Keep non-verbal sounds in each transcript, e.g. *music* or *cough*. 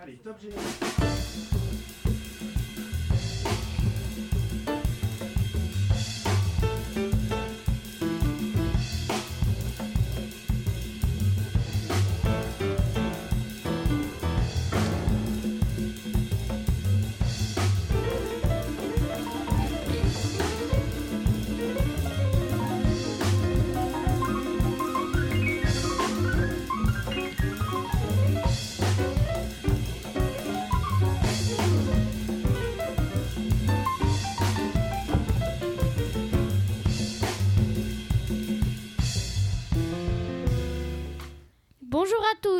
Allez, top générique.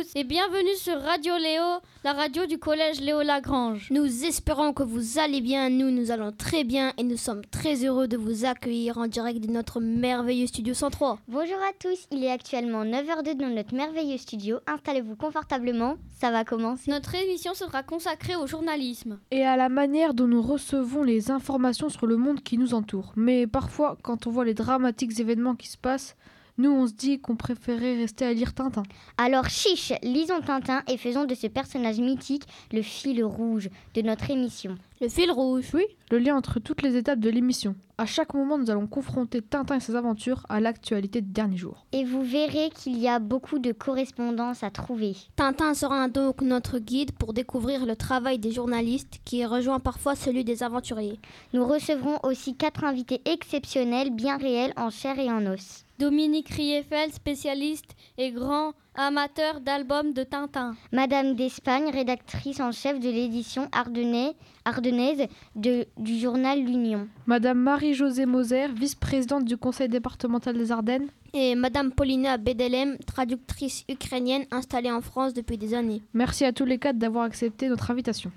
Tous et bienvenue sur Radio Léo, la radio du collège Léo Lagrange. Nous espérons que vous allez bien, nous nous allons très bien et nous sommes très heureux de vous accueillir en direct de notre merveilleux studio 103. Bonjour à tous, il est actuellement 9h02 dans notre merveilleux studio. Installez-vous confortablement, ça va commencer. Notre émission sera consacrée au journalisme. et à la manière dont nous recevons les informations sur le monde qui nous entoure. Mais parfois, quand on voit les dramatiques événements qui se passent, nous on se dit qu'on préférait rester à lire Tintin. Alors chiche, lisons Tintin et faisons de ce personnage mythique le fil rouge de notre émission. Le fil rouge. Oui, le lien entre toutes les étapes de l'émission. À chaque moment, nous allons confronter Tintin et ses aventures à l'actualité des derniers jours. Et vous verrez qu'il y a beaucoup de correspondances à trouver. Tintin sera donc notre guide pour découvrir le travail des journalistes qui rejoint parfois celui des aventuriers. Nous recevrons aussi quatre invités exceptionnels, bien réels en chair et en os. Dominique Riefel, spécialiste et grand amateur d'albums de Tintin. Madame d'Espagne, rédactrice en chef de l'édition ardennais- ardennaise de- du journal L'Union. Madame Marie-Josée Moser, vice-présidente du conseil départemental des Ardennes. Et Madame Paulina Bedelem, traductrice ukrainienne installée en France depuis des années. Merci à tous les quatre d'avoir accepté notre invitation.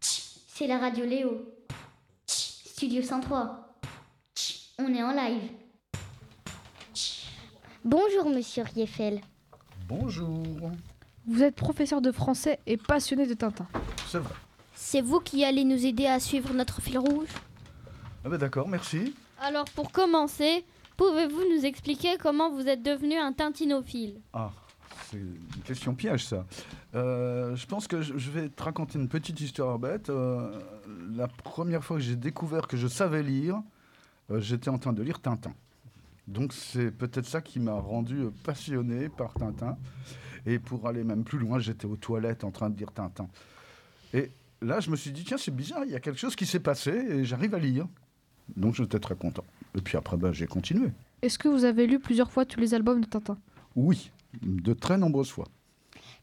C'est la radio Léo. Studio 103. On est en live. Bonjour Monsieur Rieffel. Bonjour. Vous êtes professeur de français et passionné de Tintin. C'est vrai. C'est vous qui allez nous aider à suivre notre fil rouge? Ah ben d'accord, merci. Alors pour commencer, pouvez-vous nous expliquer comment vous êtes devenu un tintinophile? Ah, c'est une question piège ça. Euh, je pense que je vais te raconter une petite histoire bête. Euh, la première fois que j'ai découvert que je savais lire, euh, j'étais en train de lire Tintin. Donc c'est peut-être ça qui m'a rendu euh, passionné par Tintin. Et pour aller même plus loin, j'étais aux toilettes en train de lire Tintin. Et là, je me suis dit, tiens, c'est bizarre, il y a quelque chose qui s'est passé et j'arrive à lire. Donc j'étais très content. Et puis après, ben, j'ai continué. Est-ce que vous avez lu plusieurs fois tous les albums de Tintin? Oui, de très nombreuses fois.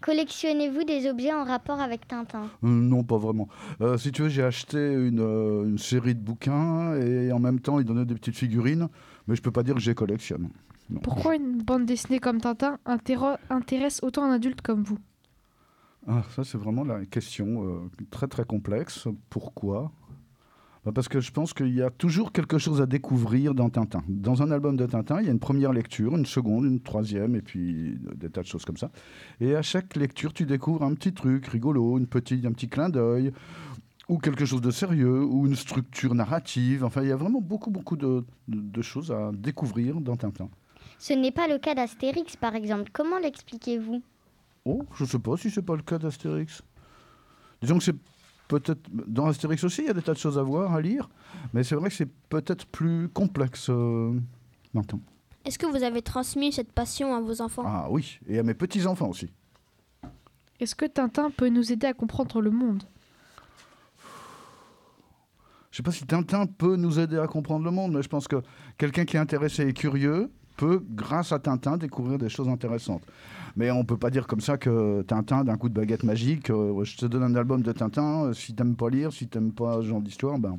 Collectionnez-vous des objets en rapport avec Tintin? Euh, non, pas vraiment. Euh, si tu veux, j'ai acheté une, euh, une série de bouquins et en même temps, ils donnaient des petites figurines, mais je peux pas dire que les collectionne. Non. Pourquoi une bande dessinée comme Tintin intéresse autant un adulte comme vous? Ah, ça, c'est vraiment la question euh, très très complexe. Pourquoi? Bah, Parce que je pense qu'il y a toujours quelque chose à découvrir dans Tintin. Dans un album de Tintin, il y a une première lecture, une seconde, une troisième, et puis des tas de choses comme ça. Et à chaque lecture, tu découvres un petit truc rigolo, une petite, un petit clin d'œil, ou quelque chose de sérieux, ou une structure narrative. Enfin, il y a vraiment beaucoup, beaucoup de, de- de choses à découvrir dans Tintin. Ce n'est pas le cas d'Astérix par exemple. Comment l'expliquez-vous? Oh, je sais pas si c'est pas le cas d'Astérix. Disons que c'est peut-être dans Astérix aussi, il y a des tas de choses à voir, à lire, mais c'est vrai que c'est peut-être plus complexe euh, maintenant. Est-ce que vous avez transmis cette passion à vos enfants? Ah oui, et à mes petits enfants aussi. Est-ce que Tintin peut nous aider à comprendre le monde? Je sais pas si Tintin peut nous aider à comprendre le monde, mais je pense que quelqu'un qui est intéressé et curieux peut, grâce à Tintin, découvrir des choses intéressantes. Mais on peut pas dire comme ça que Tintin, d'un coup de baguette magique, euh, je te donne un album de Tintin, euh, si t'aimes pas lire, si t'aimes pas ce genre d'histoire, ben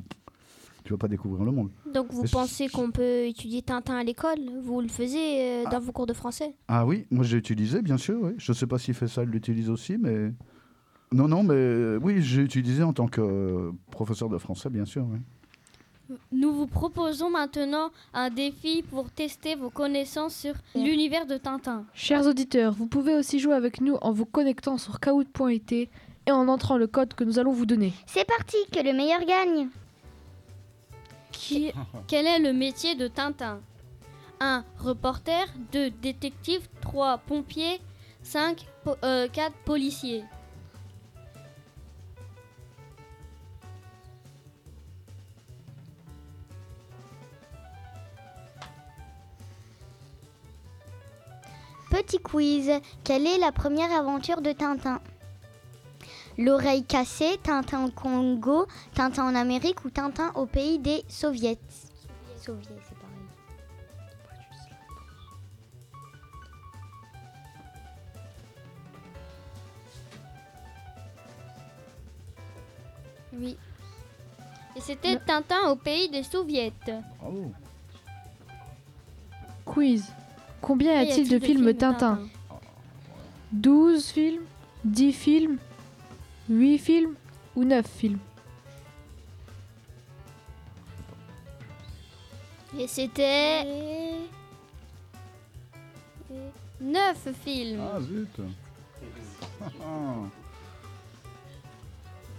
tu vas pas découvrir le monde. Donc vous pensez qu'on peut étudier Tintin à l'école? Vous le faisiez euh, dans vos cours de français? Ah oui, moi j'ai utilisé, bien sûr, oui. Je sais pas si fait ça, il l'utilise aussi, mais... Non, non, mais euh, oui, j'ai utilisé en tant que euh, professeur de français, bien sûr, oui. Nous vous proposons maintenant un défi pour tester vos connaissances sur l'univers de Tintin. Chers auditeurs, vous pouvez aussi jouer avec nous en vous connectant sur kahoot.it et en entrant le code que nous allons vous donner. C'est parti, que le meilleur gagne Qui- quel est le métier de Tintin? 1. Reporter 2. Détective 3. Pompier 5. 4. Policier Petit quiz. Quelle est la première aventure de Tintin? L'oreille cassée, Tintin au Congo, Tintin en Amérique ou Tintin au pays des soviets? Soviets, c'est pareil. Oui. Et c'était Tintin au pays des soviets. Bravo. Quiz. Combien y a-t-il de films Tintin 12 films 10 films 8 films ou 9 films Et c'était. Et... et Neuf films. Ah zut.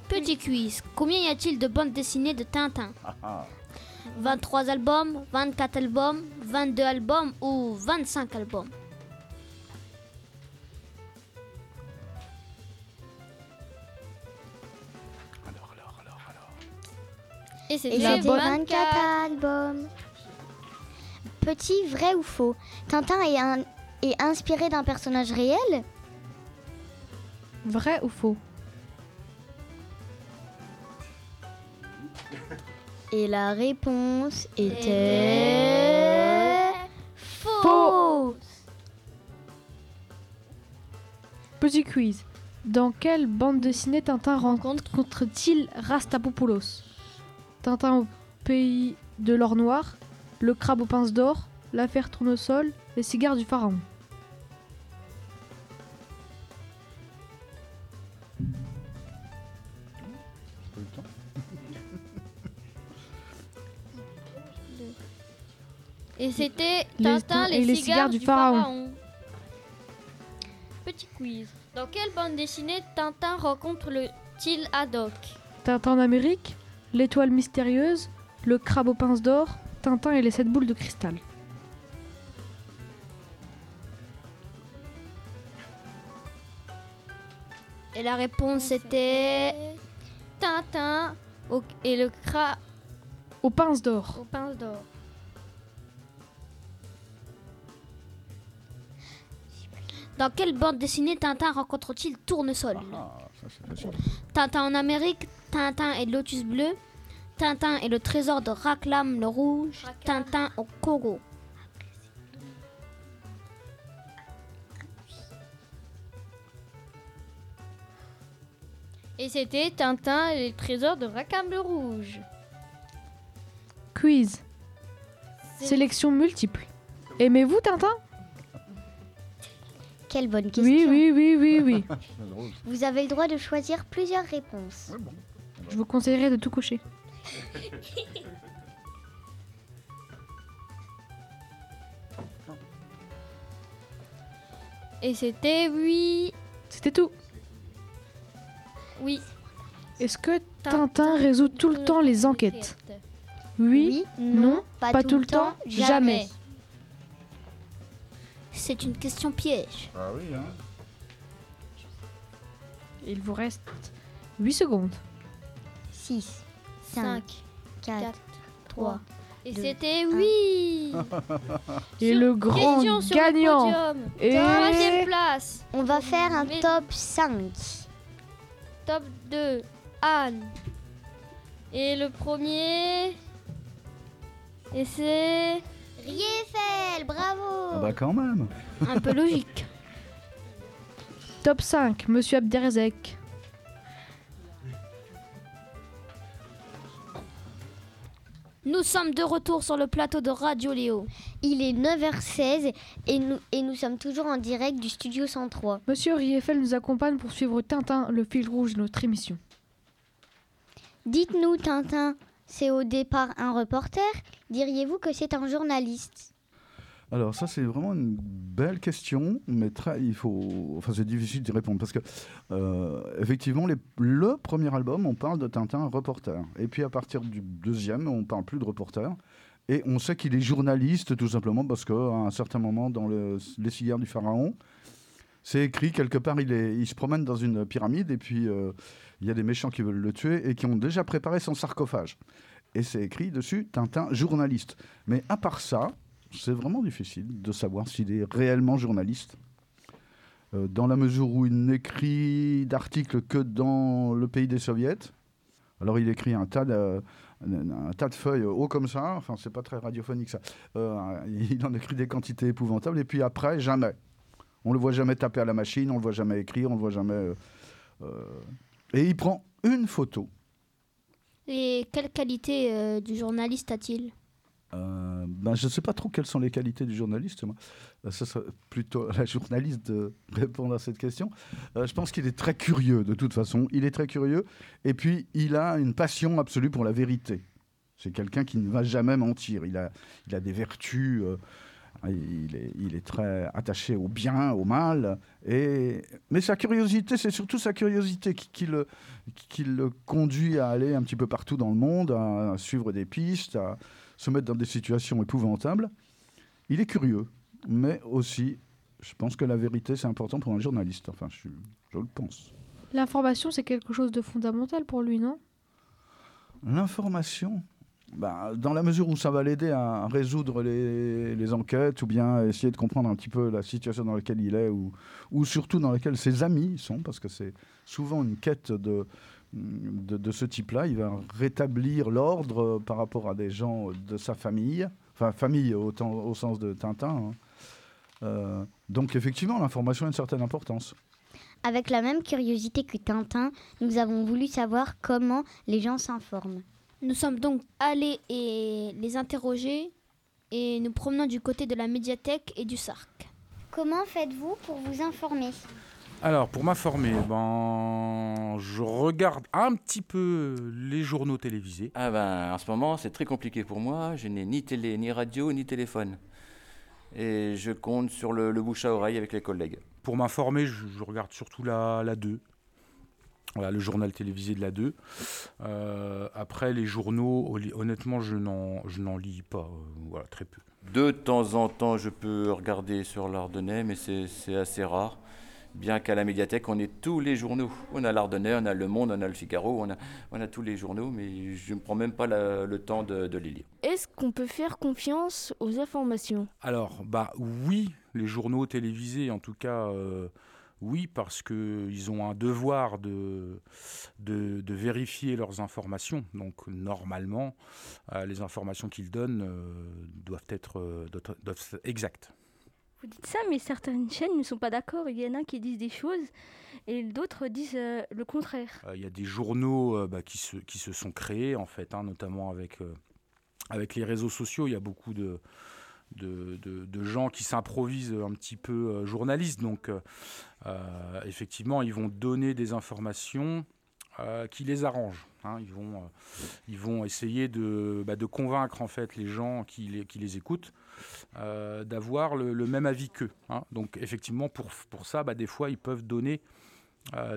Petit quiz. Combien y a-t-il de bandes dessinées de Tintin ah, ah. 23 albums, 24 albums, 22 albums ou 25 albums. Alors, alors, alors, alors. Et bonne- 24 albums. Petit vrai ou faux? Tintin est, un- est inspiré d'un personnage réel? Vrai ou faux? Et la réponse était faux. Petit quiz. Dans quelle bande dessinée Tintin rencontre-t-il Rastapopoulos? Tintin au pays de l'or noir, le crabe aux pinces d'or, l'affaire tournesol, les cigares du pharaon. Et c'était Tintin, les, et les cigares, du, du pharaon. pharaon. Petit quiz. Dans quelle bande dessinée Tintin rencontre-t-il Haddock? Tintin en Amérique, l'étoile mystérieuse, le crabe aux pinces d'or, Tintin et les sept boules de cristal. Et la réponse était. Tintin au- et le crabe Aux pinces d'or. aux pinces d'or. Dans quelle bande dessinée Tintin rencontre-t-il Tournesol Ah, ça facile. Tintin en Amérique, Tintin et le Lotus bleu, Tintin et le trésor de Raklam le rouge. Tintin au Congo. Et c'était Tintin et les trésors de Rakam le Rouge. Quiz. Sélection multiple. Aimez-vous Tintin? Quelle bonne question. Oui, oui, oui, oui, oui. *laughs* Vous avez le droit de choisir plusieurs réponses. Ouais, bon. Je vous conseillerais de tout cocher. *laughs* Et c'était oui. C'était tout. Oui. Est-ce que Tintin résout tout le temps les enquêtes? Oui, non, pas, tout, le temps, jamais. C'est une question piège. Ah oui, hein. Il vous reste 8 secondes. 6, 5, 5, 4, 4, 3. Et c'était oui. *laughs* Et Sur- le grand question sur le gagnant podium. est Troisième place. On va faire un Mais- top 5. Top 2. Anne. Et le premier. Et c'est. Riefel, bravo Ah bah quand même. Un peu logique. top 5, Monsieur Abderzek. Nous sommes de retour sur le plateau de Radio Léo. Il est 9h16 et nous, et nous sommes toujours en direct du studio 103. Monsieur Rieffel nous accompagne pour suivre Tintin, le fil rouge de notre émission. Dites-nous, Tintin, c'est au départ un reporter. Diriez-vous que c'est un journaliste? Alors ça c'est vraiment une belle question, mais il faut, enfin c'est difficile d'y répondre parce que euh, effectivement le premier album on parle de Tintin reporter. Et puis à partir du deuxième on parle plus de reporter. Et on sait qu'il est journaliste tout simplement parce qu'à un certain moment dans le- les cigares du pharaon c'est écrit quelque part il, est, il se promène dans une pyramide. Et puis euh, il y a des méchants qui veulent le tuer et qui ont déjà préparé son sarcophage et c'est écrit dessus Tintin journaliste mais à part ça c'est vraiment difficile de savoir s'il est réellement journaliste dans la mesure où il n'écrit d'articles que dans le pays des soviets. Alors il écrit un tas de, feuilles haut comme ça, enfin c'est pas très radiophonique ça. il en écrit des quantités épouvantables et puis après jamais. On le voit jamais taper à la machine, on le voit jamais écrire, on le voit jamais. Et il prend une photo et quelle qualité euh, du journaliste a-t-il? Euh, ben, Je ne sais pas trop quelles sont les qualités du journaliste. Moi. Euh, ce serait plutôt la journaliste de répondre à cette question. je pense qu'il est très curieux, de toute façon. Il est très curieux. Et puis, il a une passion absolue pour la vérité. C'est quelqu'un qui ne va jamais mentir. Il a, il a des vertus il est, très attaché au bien, au mal. Et... Mais sa curiosité, c'est surtout sa curiosité qui, le, qui, le, conduit à aller un petit peu partout dans le monde, à, suivre des pistes, à se mettre dans des situations épouvantables. Il est curieux, mais aussi, je pense que la vérité, c'est important pour un journaliste. Enfin, je, je le pense. L'information, c'est quelque chose de fondamental pour lui, non? L'information? Bah, dans la mesure où ça va l'aider à résoudre les, enquêtes ou bien essayer de comprendre un petit peu la situation dans laquelle il est ou, ou surtout dans laquelle ses amis sont, parce que c'est souvent une quête de, ce type-là. Il va rétablir l'ordre par rapport à des gens de sa famille, enfin famille au, au sens de Tintin. Hein. Euh, donc effectivement, l'information a une certaine importance. Avec la même curiosité que Tintin, nous avons voulu savoir comment les gens s'informent. Nous sommes donc allés et les interroger et nous promenons du côté de la médiathèque et du Sarc. Comment faites-vous pour vous informer? Alors, pour m'informer, ben, je regarde un petit peu les journaux télévisés. Ah ben, en ce moment, c'est très compliqué pour moi. Je n'ai ni télé, ni radio, ni téléphone. Et je compte sur le, bouche à oreille avec les collègues. Pour m'informer, je, regarde surtout la, la 2. Voilà, le journal télévisé de la 2. Euh, après, les journaux, honnêtement, je n'en lis pas, euh, voilà, très peu. De temps en temps, je peux regarder sur l'Ardennais, mais c'est assez rare. Bien qu'à la médiathèque, on ait tous les journaux. On a l'Ardennais, on a Le Monde, on a Le Figaro, on a, on a tous les journaux, mais je ne prends même pas le temps de, de, les lire. Est-ce qu'on peut faire confiance aux informations? Alors, bah oui, les journaux télévisés, en tout cas... Euh, oui, parce qu'ils ont un devoir de, de, vérifier leurs informations. Donc normalement, euh, les informations qu'ils donnent euh, doivent, être, euh, doivent, exactes. Vous dites ça, mais certaines chaînes ne sont pas d'accord. Il y en a qui disent des choses et d'autres disent le contraire. Il y a des journaux bah, qui, se, qui se sont créés, en fait, hein, notamment avec, avec les réseaux sociaux. Il y a beaucoup de, de, gens qui s'improvisent un petit peu euh, journalistes. Donc, euh, euh, effectivement, ils vont donner des informations qui les arrangent. Hein. Ils, vont, ils vont essayer de, bah, de, convaincre en fait les gens qui les, qui les écoutent d'avoir le, même avis qu'eux. Hein. Donc, effectivement, pour, pour ça, bah, des fois, ils peuvent donner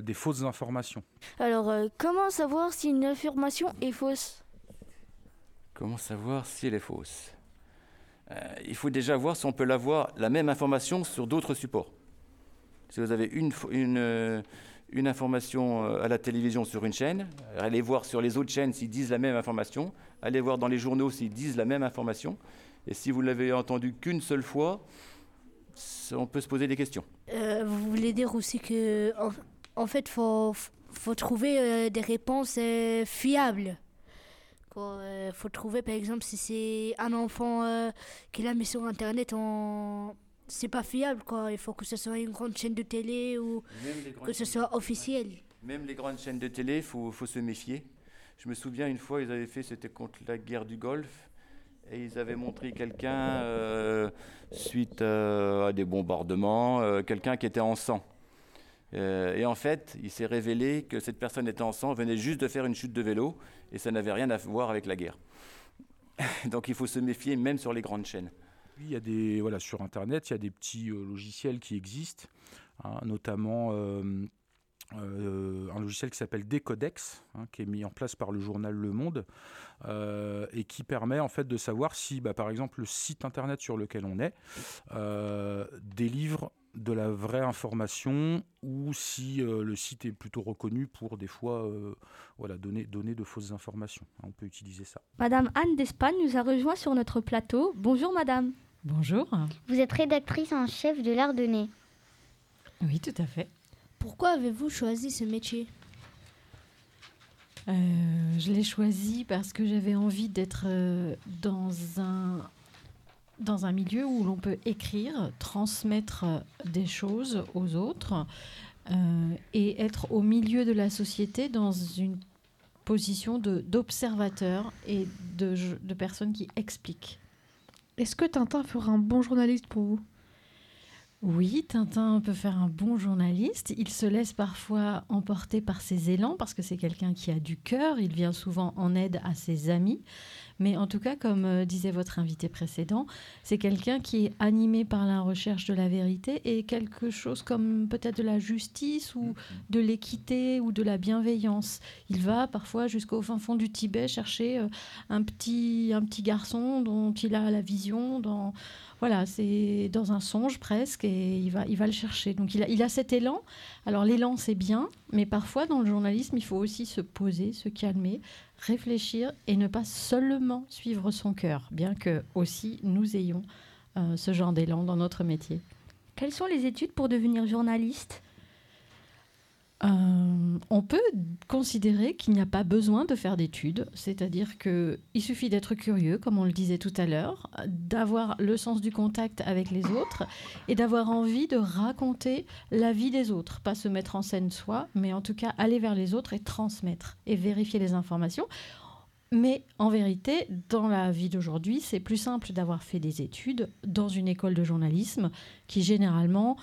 des fausses informations. Alors, comment savoir si une information est fausse? Comment savoir si elle est fausse? euh, il faut déjà voir si on peut l'avoir, la même information sur d'autres supports. Si vous avez une, une, euh, une, information euh, à la télévision sur une chaîne, allez voir sur les autres chaînes s'ils disent la même information, allez voir dans les journaux s'ils disent la même information, et si vous l'avez entendu qu'une seule fois, on peut se poser des questions. vous voulez dire aussi que, en, fait, il faut, faut, trouver des réponses fiables il euh, faut trouver, par exemple, si c'est un enfant euh, qui l'a mis sur Internet, on... c'est pas fiable. Quoi. Il faut que ce soit une grande chaîne de télé ou que ce soit officiel. Même les grandes chaînes de télé, il faut, faut, se méfier. Je me souviens une fois, ils avaient fait, c'était contre la guerre du Golfe, et ils avaient montré quelqu'un, euh, suite à des bombardements, quelqu'un qui était en sang. Euh, et en fait, il s'est révélé que cette personne était en sang, venait juste de faire une chute de vélo, et ça n'avait rien à voir avec la guerre. *laughs* Donc il faut se méfier même sur les grandes chaînes. il y a des, voilà, sur Internet, il y a des petits euh, logiciels qui existent, hein, notamment euh, un logiciel qui s'appelle Decodex, hein, qui est mis en place par le journal Le Monde, et qui permet en fait de savoir si, bah, par exemple, le site Internet sur lequel on est délivre de la vraie information ou si euh, le site est plutôt reconnu pour des fois euh, voilà, donner, donner de fausses informations. Hein, on peut utiliser ça. Madame Anne d'Espagne nous a rejoint sur notre plateau. Bonjour madame. Bonjour. Vous êtes rédactrice en chef de l'Ardennais. Oui, tout à fait. Pourquoi avez-vous choisi ce métier? Euh, je l'ai choisi parce que j'avais envie d'être euh, dans un dans un milieu où l'on peut écrire, transmettre des choses aux autres euh, et être au milieu de la société dans une position d'observateur et de, de personnes qui expliquent. Est-ce que Tintin fera un bon journaliste pour vous? Oui, Tintin peut faire un bon journaliste. Il se laisse parfois emporter par ses élans parce que c'est quelqu'un qui a du cœur. Il vient souvent en aide à ses amis. Mais en tout cas, comme euh, disait votre invité précédent, c'est quelqu'un qui est animé par la recherche de la vérité et quelque chose comme peut-être de la justice ou de l'équité ou de la bienveillance. Il va parfois jusqu'au fin fond du Tibet chercher euh, un, petit, un petit garçon dont il a la vision dans voilà, c'est dans un songe presque et il va, il va le chercher. Donc il a, il a cet élan. Alors l'élan, c'est bien, mais parfois dans le journalisme, il faut aussi se poser, se calmer, réfléchir et ne pas seulement suivre son cœur, bien que aussi nous ayons euh, ce genre d'élan dans notre métier. Quelles sont les études pour devenir journaliste? Euh, on peut considérer qu'il n'y a pas besoin de faire d'études, c'est-à-dire qu'il suffit d'être curieux, comme on le disait tout à l'heure, d'avoir le sens du contact avec les autres et d'avoir envie de raconter la vie des autres, pas se mettre en scène soi, mais en tout cas aller vers les autres et transmettre et vérifier les informations. Mais en vérité, dans la vie d'aujourd'hui, c'est plus simple d'avoir fait des études dans une école de journalisme qui généralement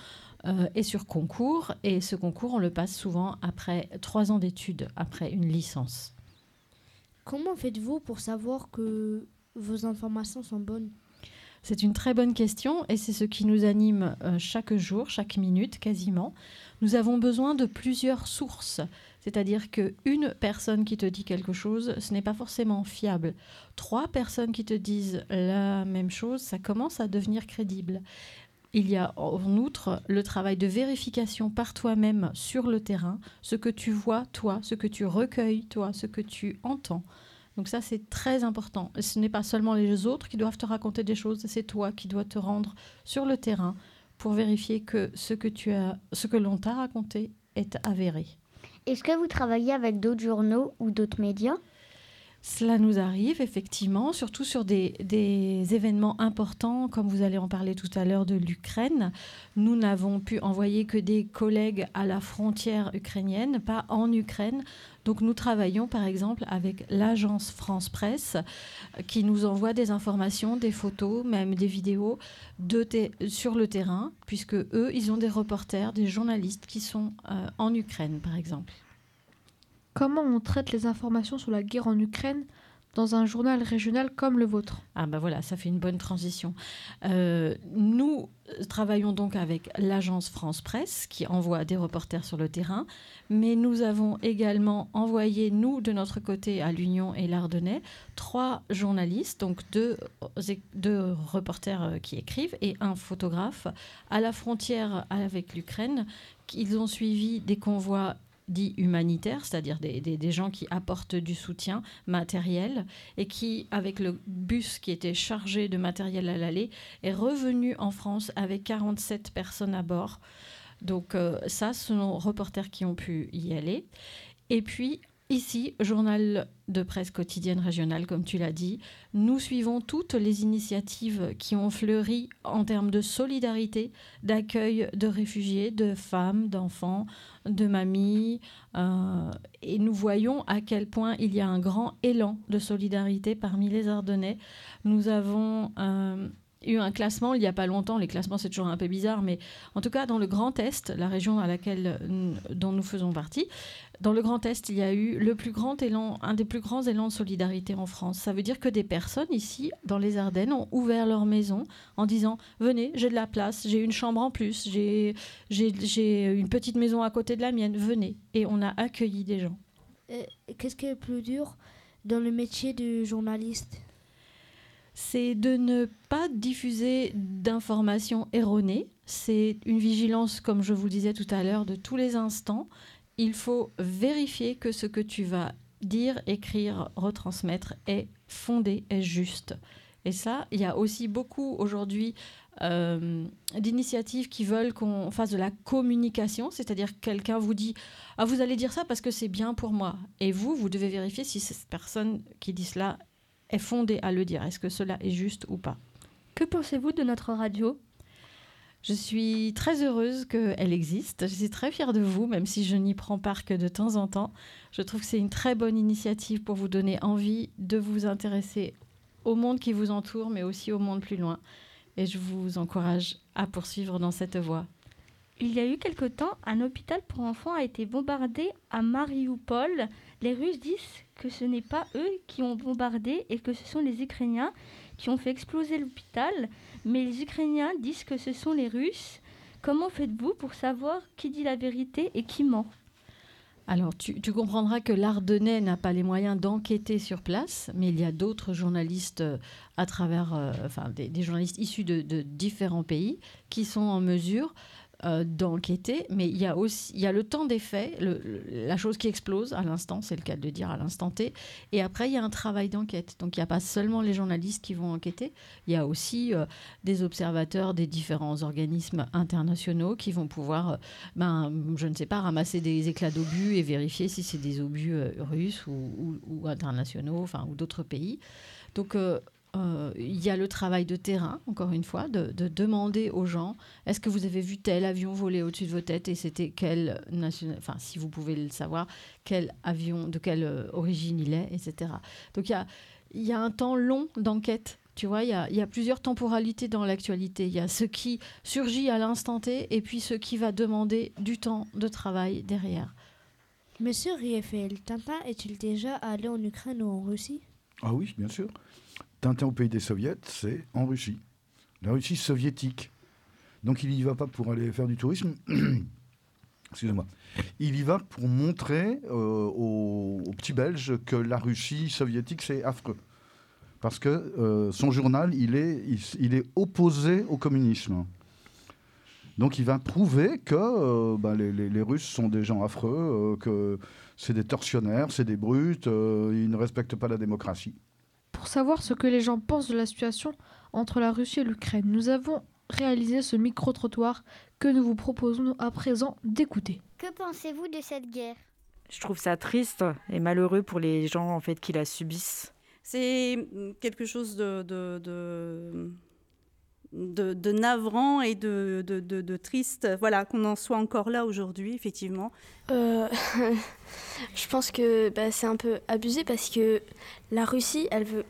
est sur concours. Et ce concours, on le passe souvent après trois ans d'études, après une licence. Comment faites-vous pour savoir que vos informations sont bonnes? C'est une très bonne question et c'est ce qui nous anime euh, chaque jour, chaque minute quasiment. Nous avons besoin de plusieurs sources. C'est-à-dire qu'une personne qui te dit quelque chose, ce n'est pas forcément fiable. Trois personnes qui te disent la même chose, ça commence à devenir crédible. Il y a en outre le travail de vérification par toi-même sur le terrain, ce que tu vois toi, ce que tu recueilles toi, ce que tu entends. Donc ça, c'est très important. Ce n'est pas seulement les autres qui doivent te raconter des choses, c'est toi qui dois te rendre sur le terrain pour vérifier que ce que, tu as, ce que l'on t'a raconté est avéré. Est-ce que vous travaillez avec d'autres journaux ou d'autres médias? Cela nous arrive effectivement, surtout sur des, événements importants, comme vous allez en parler tout à l'heure de l'Ukraine. Nous n'avons pu envoyer que des collègues à la frontière ukrainienne, pas en Ukraine. Donc nous travaillons par exemple avec l'agence France Presse qui nous envoie des informations, des photos, même des vidéos sur le terrain, puisque eux, ils ont des reporters, des journalistes qui sont euh, en Ukraine par exemple. Comment on traite les informations sur la guerre en Ukraine dans un journal régional comme le vôtre Ah ben voilà, ça fait une bonne transition. Euh, nous travaillons donc avec l'agence France Presse qui envoie des reporters sur le terrain, mais nous avons également envoyé, nous, de notre côté, à l'Union et l'Ardennais, trois journalistes, donc deux, deux reporters qui écrivent et un photographe à la frontière avec l'Ukraine. Ils ont suivi des convois dits humanitaires, c'est-à-dire des, des, gens qui apportent du soutien matériel et qui, avec le bus qui était chargé de matériel à l'aller, est revenu en France avec 47 personnes à bord. Donc euh, ça, ce sont reporters qui ont pu y aller. Et puis, Ici, journal de presse quotidienne régionale, comme tu l'as dit, nous suivons toutes les initiatives qui ont fleuri en termes de solidarité, d'accueil de réfugiés, de femmes, d'enfants, de mamies. Euh, et nous voyons à quel point il y a un grand élan de solidarité parmi les Ardennais. Nous avons... Euh, eu un classement il n'y a pas longtemps. Les classements, c'est toujours un peu bizarre, mais en tout cas, dans le Grand Est, la région à laquelle, dont nous faisons partie, dans le Grand Est, il y a eu le plus grand élan, un des plus grands élans de solidarité en France. Ça veut dire que des personnes ici, dans les Ardennes, ont ouvert leur maison en disant Venez, j'ai de la place, j'ai une chambre en plus, j'ai une petite maison à côté de la mienne, venez. Et on a accueilli des gens. Qu'est-ce qui est plus dur dans le métier de journaliste? C'est de ne pas diffuser d'informations erronées. C'est une vigilance, comme je vous le disais tout à l'heure, de tous les instants. Il faut vérifier que ce que tu vas dire, écrire, retransmettre est fondé, est juste. Et ça, il y a aussi beaucoup aujourd'hui euh, d'initiatives qui veulent qu'on fasse de la communication, c'est-à-dire quelqu'un vous dit ah vous allez dire ça parce que c'est bien pour moi, et vous vous devez vérifier si cette personne qui dit cela est fondée à le dire, est-ce que cela est juste ou pas? Que pensez-vous de notre radio? Je suis très heureuse qu'elle existe. Je suis très fière de vous, même si je n'y prends part que de temps en temps. Je trouve que c'est une très bonne initiative pour vous donner envie de vous intéresser au monde qui vous entoure, mais aussi au monde plus loin. Et je vous encourage à poursuivre dans cette voie. Il y a eu quelque temps, un hôpital pour enfants a été bombardé à Mariupol. Les Russes disent que ce n'est pas eux qui ont bombardé et que ce sont les Ukrainiens qui ont fait exploser l'hôpital mais les Ukrainiens disent que ce sont les Russes. Comment faites-vous pour savoir qui dit la vérité et qui ment? Alors, tu, comprendras que l'Ardennais n'a pas les moyens d'enquêter sur place, mais il y a d'autres journalistes euh, à travers, euh, enfin, des, journalistes issus de, différents pays qui sont en mesure euh, d'enquêter, mais il y a aussi il y a le temps des faits, la chose qui explose à l'instant, c'est le cas de le dire à l'instant T, et après il y a un travail d'enquête. Donc il n'y a pas seulement les journalistes qui vont enquêter, il y a aussi euh, des observateurs des différents organismes internationaux qui vont pouvoir, euh, ben, je ne sais pas, ramasser des éclats d'obus et vérifier si c'est des obus russes ou, ou, internationaux, enfin ou d'autres pays. Donc euh, il y a le travail de terrain, encore une fois, de, demander aux gens est-ce que vous avez vu tel avion voler au-dessus de vos têtes et c'était quel national, enfin si vous pouvez le savoir, quel avion, de quelle euh, origine il est, etc. Donc il y a, y a un temps long d'enquête. Tu vois, il y a, y a, plusieurs temporalités dans l'actualité. Il y a ce qui surgit à l'instant T et puis ce qui va demander du temps de travail derrière. Monsieur Riefel, Tintin est-il déjà allé en Ukraine ou en Russie? Ah oui, bien sûr. Tintin au pays des soviets, c'est en Russie. La Russie soviétique. Donc il n'y va pas pour aller faire du tourisme. *clears throat* Excusez-moi. Il y va pour montrer euh, aux, petits Belges que la Russie soviétique, c'est affreux. Parce que euh, son journal, il est, il, est opposé au communisme. Donc il va prouver que euh, bah, les, les, Russes sont des gens affreux, que c'est des tortionnaires, c'est des brutes, ils ne respectent pas la démocratie. Pour savoir ce que les gens pensent de la situation entre la Russie et l'Ukraine, nous avons réalisé ce micro-trottoir que nous vous proposons à présent d'écouter. Que pensez-vous de cette guerre? Je trouve ça triste et malheureux pour les gens en fait qui la subissent. C'est quelque chose de, de de, navrant et de, de, triste, voilà, qu'on en soit encore là aujourd'hui, effectivement. Euh, *laughs* je pense que bah, c'est un peu abusé parce que la Russie, elle veut,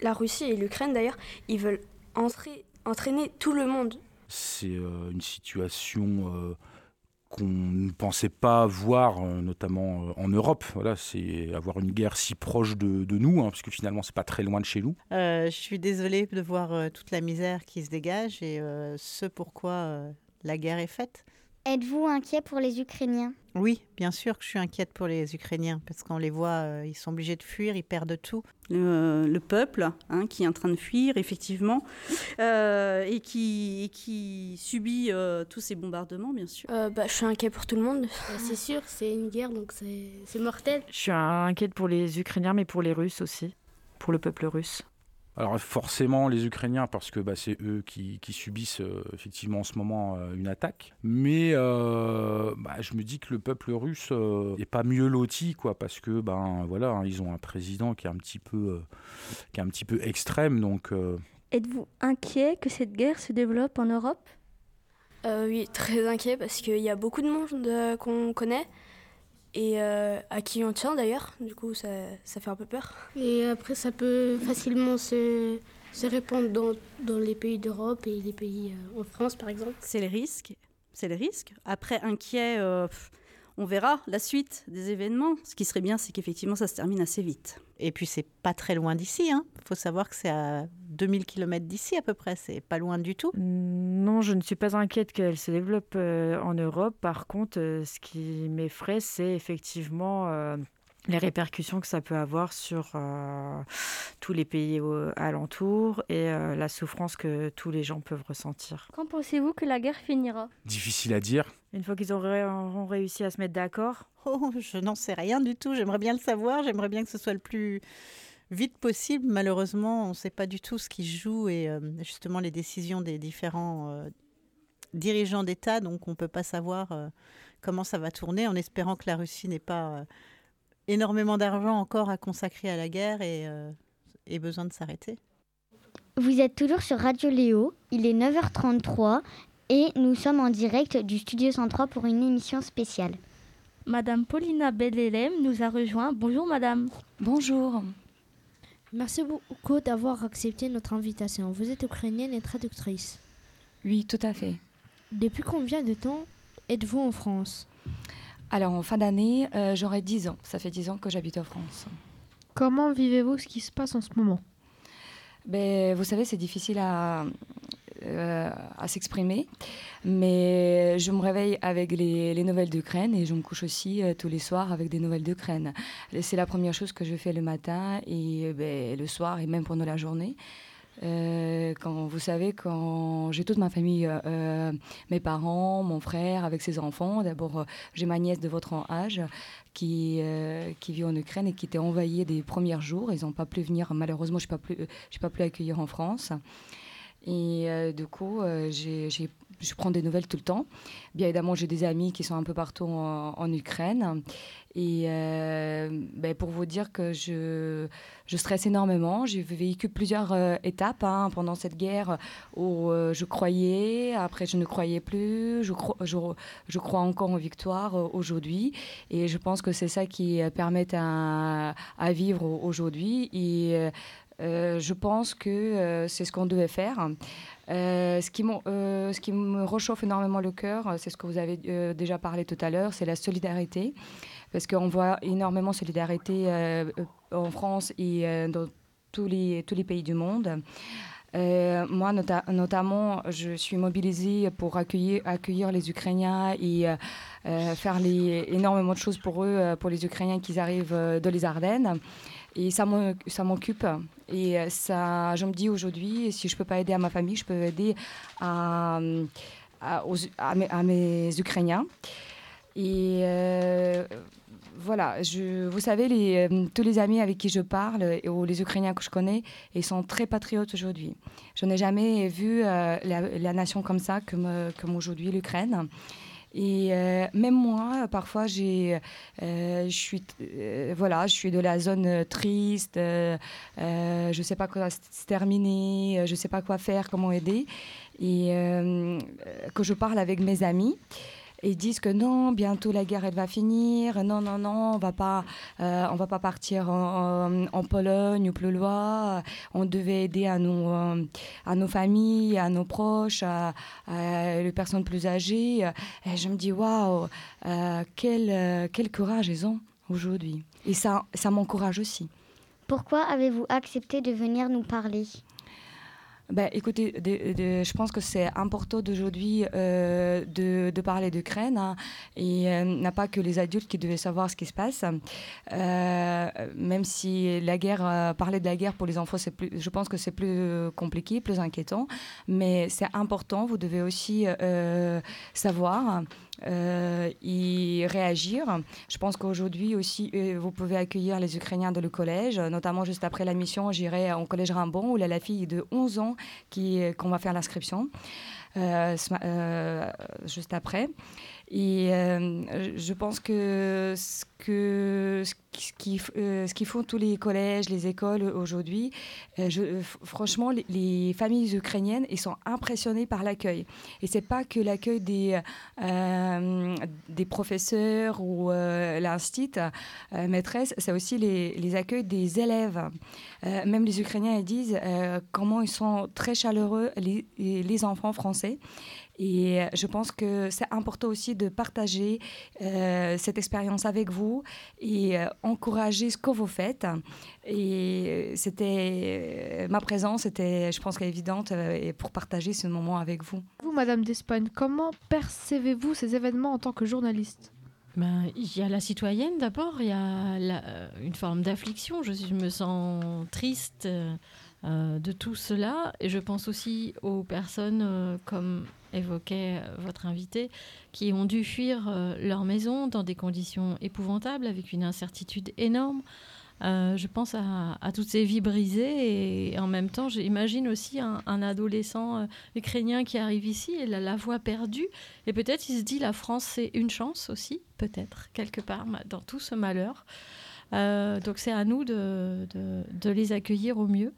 la Russie et l'Ukraine d'ailleurs, ils veulent entrer, entraîner tout le monde. C'est euh, une situation euh, qu'on ne pensait pas voir, euh, notamment euh, en Europe. Voilà, c'est avoir une guerre si proche de, nous, hein, puisque finalement, c'est pas très loin de chez nous. Euh, je suis désolée de voir toute la misère qui se dégage et ce pourquoi la guerre est faite. Êtes-vous inquiet pour les Ukrainiens? Oui, bien sûr que je suis inquiète pour les Ukrainiens, parce qu'on les voit, euh, ils sont obligés de fuir, ils perdent tout. Le, peuple hein, qui est en train de fuir, effectivement, euh, et, qui, qui subit euh, tous ces bombardements, bien sûr. bah, je suis inquiet pour tout le monde. c'est sûr, c'est une guerre, donc c'est mortel. Je suis inquiète pour les Ukrainiens, mais pour les Russes aussi, pour le peuple russe. Alors forcément les Ukrainiens parce que bah, c'est eux qui, subissent euh, effectivement en ce moment euh, une attaque. Mais euh, bah, je me dis que le peuple russe n'est pas mieux loti quoi parce que ben voilà hein, ils ont un président qui est un petit peu qui est un petit peu extrême donc. Êtes-vous inquiet que cette guerre se développe en Europe? Oui très inquiet parce qu'il y a beaucoup de monde qu'on connaît et euh, à qui on tient d'ailleurs. Du coup, ça, ça, fait un peu peur. Et après, ça peut facilement se, se répandre dans, dans les pays d'Europe et les pays euh, en France, par exemple. C'est les risques. C'est les risques. Après, inquiet, euh, on verra la suite des événements. Ce qui serait bien, c'est qu'effectivement, ça se termine assez vite. Et puis, c'est pas très loin d'ici. Il hein. faut savoir que c'est à 2000 km d'ici à peu près. C'est pas loin du tout. Non, je ne suis pas inquiète qu'elle se développe euh, en Europe. Par contre, euh, ce qui m'effraie, c'est effectivement euh, les répercussions que ça peut avoir sur tous les pays alentours et la souffrance que tous les gens peuvent ressentir. Quand pensez-vous que la guerre finira? Difficile à dire. Une fois qu'ils auront réussi à se mettre d'accord? Oh, je n'en sais rien du tout. J'aimerais bien le savoir. J'aimerais bien que ce soit le plus vite possible. Malheureusement, on ne sait pas du tout ce qui se joue et euh, justement les décisions des différents euh, dirigeants d'État. Donc, on ne peut pas savoir euh, comment ça va tourner en espérant que la Russie n'ait pas énormément d'argent encore à consacrer à la guerre et ait besoin de s'arrêter. Vous êtes toujours sur Radio Léo. Il est 9h33 et nous sommes en direct du Studio 103 pour une émission spéciale. Madame Paulina Bellelem nous a rejoint. Bonjour madame. Bonjour. Merci beaucoup d'avoir accepté notre invitation. Vous êtes ukrainienne et traductrice. Oui, tout à fait. Depuis combien de temps êtes-vous en France? Alors, en fin d'année, euh, j'aurai 10 ans. Ça fait 10 ans que j'habite en France. Comment vivez-vous ce qui se passe en ce moment? Ben, Vous savez, c'est difficile à, euh, à s'exprimer. Mais je me réveille avec les, nouvelles d'Ukraine et je me couche aussi euh, tous les soirs avec des nouvelles d'Ukraine. C'est la première chose que je fais le matin et ben, le soir et même pendant la journée. Euh, quand vous savez, quand j'ai toute ma famille, mes parents, mon frère avec ses enfants. D'abord, j'ai ma nièce de votre âge qui, qui vit en Ukraine et qui était envahie des premiers jours. Ils n'ont pas pu venir, malheureusement, je n'ai pas, pas pu accueillir en France. Et euh, du coup, euh, je prends des nouvelles tout le temps. Bien évidemment, j'ai des amis qui sont un peu partout en, Ukraine. Et euh, ben, pour vous dire que je, je stresse énormément. J'ai vécu plusieurs étapes hein, pendant cette guerre où je croyais, après je ne croyais plus. Je, crois encore en victoire aujourd'hui. Et je pense que c'est ça qui permet à, vivre aujourd'hui. Et euh, je pense que euh, c'est ce qu'on devait faire. Euh, ce, qui ce, qui me réchauffe énormément le cœur, c'est ce que vous avez déjà parlé tout à l'heure, c'est la solidarité. Parce qu'on voit énormément de solidarité en France et dans tous les, tous les pays du monde. moi, notamment, je suis mobilisée pour accueillir, accueillir les Ukrainiens et faire les, énormément de choses pour eux, pour les Ukrainiens qui arrivent de les Ardennes. Et ça m'occupe. Et euh, ça, je me dis aujourd'hui, si je ne peux pas aider à ma famille, je peux aider à, mes, Ukrainiens. Et euh, voilà, vous savez, euh, tous les amis avec qui je parle, ou les Ukrainiens que je connais, ils sont très patriotes aujourd'hui. Je n'ai jamais vu la, nation comme ça, comme aujourd'hui l'Ukraine. Et euh, même moi, parfois, j'ai, euh, je suis, euh, voilà, je suis de la zone triste. je ne sais pas quoi se terminer. Je ne sais pas quoi faire, comment aider. Et que je parle avec mes amis ils disent que non, bientôt la guerre elle va finir, non, non, non, on va euh, on va pas partir en, Pologne ou plus loin, on devait aider à nos, euh, à nos familles, à nos proches, à, les personnes plus âgées. Et je me dis, waouh, euh, quel, quel courage ils ont aujourd'hui. Et ça, ça m'encourage aussi. Pourquoi avez-vous accepté de venir nous parler? Ben, écoutez, je pense que c'est important d'aujourd'hui euh, de, parler d'Ukraine hein, et euh, n'a pas que les adultes qui devaient savoir ce qui se passe. Euh, même si la guerre, parler de la guerre pour les enfants, c'est plus, je pense que c'est plus compliqué, plus inquiétant, mais c'est important. Vous devez aussi savoir euh, y réagir. Je pense qu'aujourd'hui aussi, euh, vous pouvez accueillir les Ukrainiens de le collège, notamment juste après la mission, j'irai au collège Rimbaud, où il y a la fille de 11 ans qu'on va faire l'inscription. Euh, juste après. Et je pense que ce que euh, ce qu'ils font tous les collèges, les écoles aujourd'hui, euh, euh, franchement, les, familles ukrainiennes, ils sont impressionnés par l'accueil. Et c'est pas que l'accueil des, des professeurs ou l'institut maîtresse, c'est aussi les, les, accueils des élèves. même les Ukrainiens, disent comment ils sont très chaleureux, les, les enfants français. Et je pense que c'est important aussi de partager cette expérience avec vous et encourager ce que vous faites. Et c'était ma présence était, je pense, évidente euh, pour partager ce moment avec vous. Vous, Madame d'Espagne, comment percevez-vous ces événements en tant que journaliste? Ben, il y a la citoyenne d'abord, il y a euh, une forme d'affliction. Je, je, me sens triste euh, de tout cela. Et je pense aussi aux personnes, comme évoquait votre invité, qui ont dû fuir euh, leur maison dans des conditions épouvantables, avec une incertitude énorme. Euh, je pense à, toutes ces vies brisées et, en même temps, j'imagine aussi un, adolescent euh, ukrainien qui arrive ici et la, la voix perdue. Et peut-être il se dit la France, c'est une chance aussi, peut-être, quelque part, dans tout ce malheur. Euh, donc c'est à nous de, les accueillir au mieux.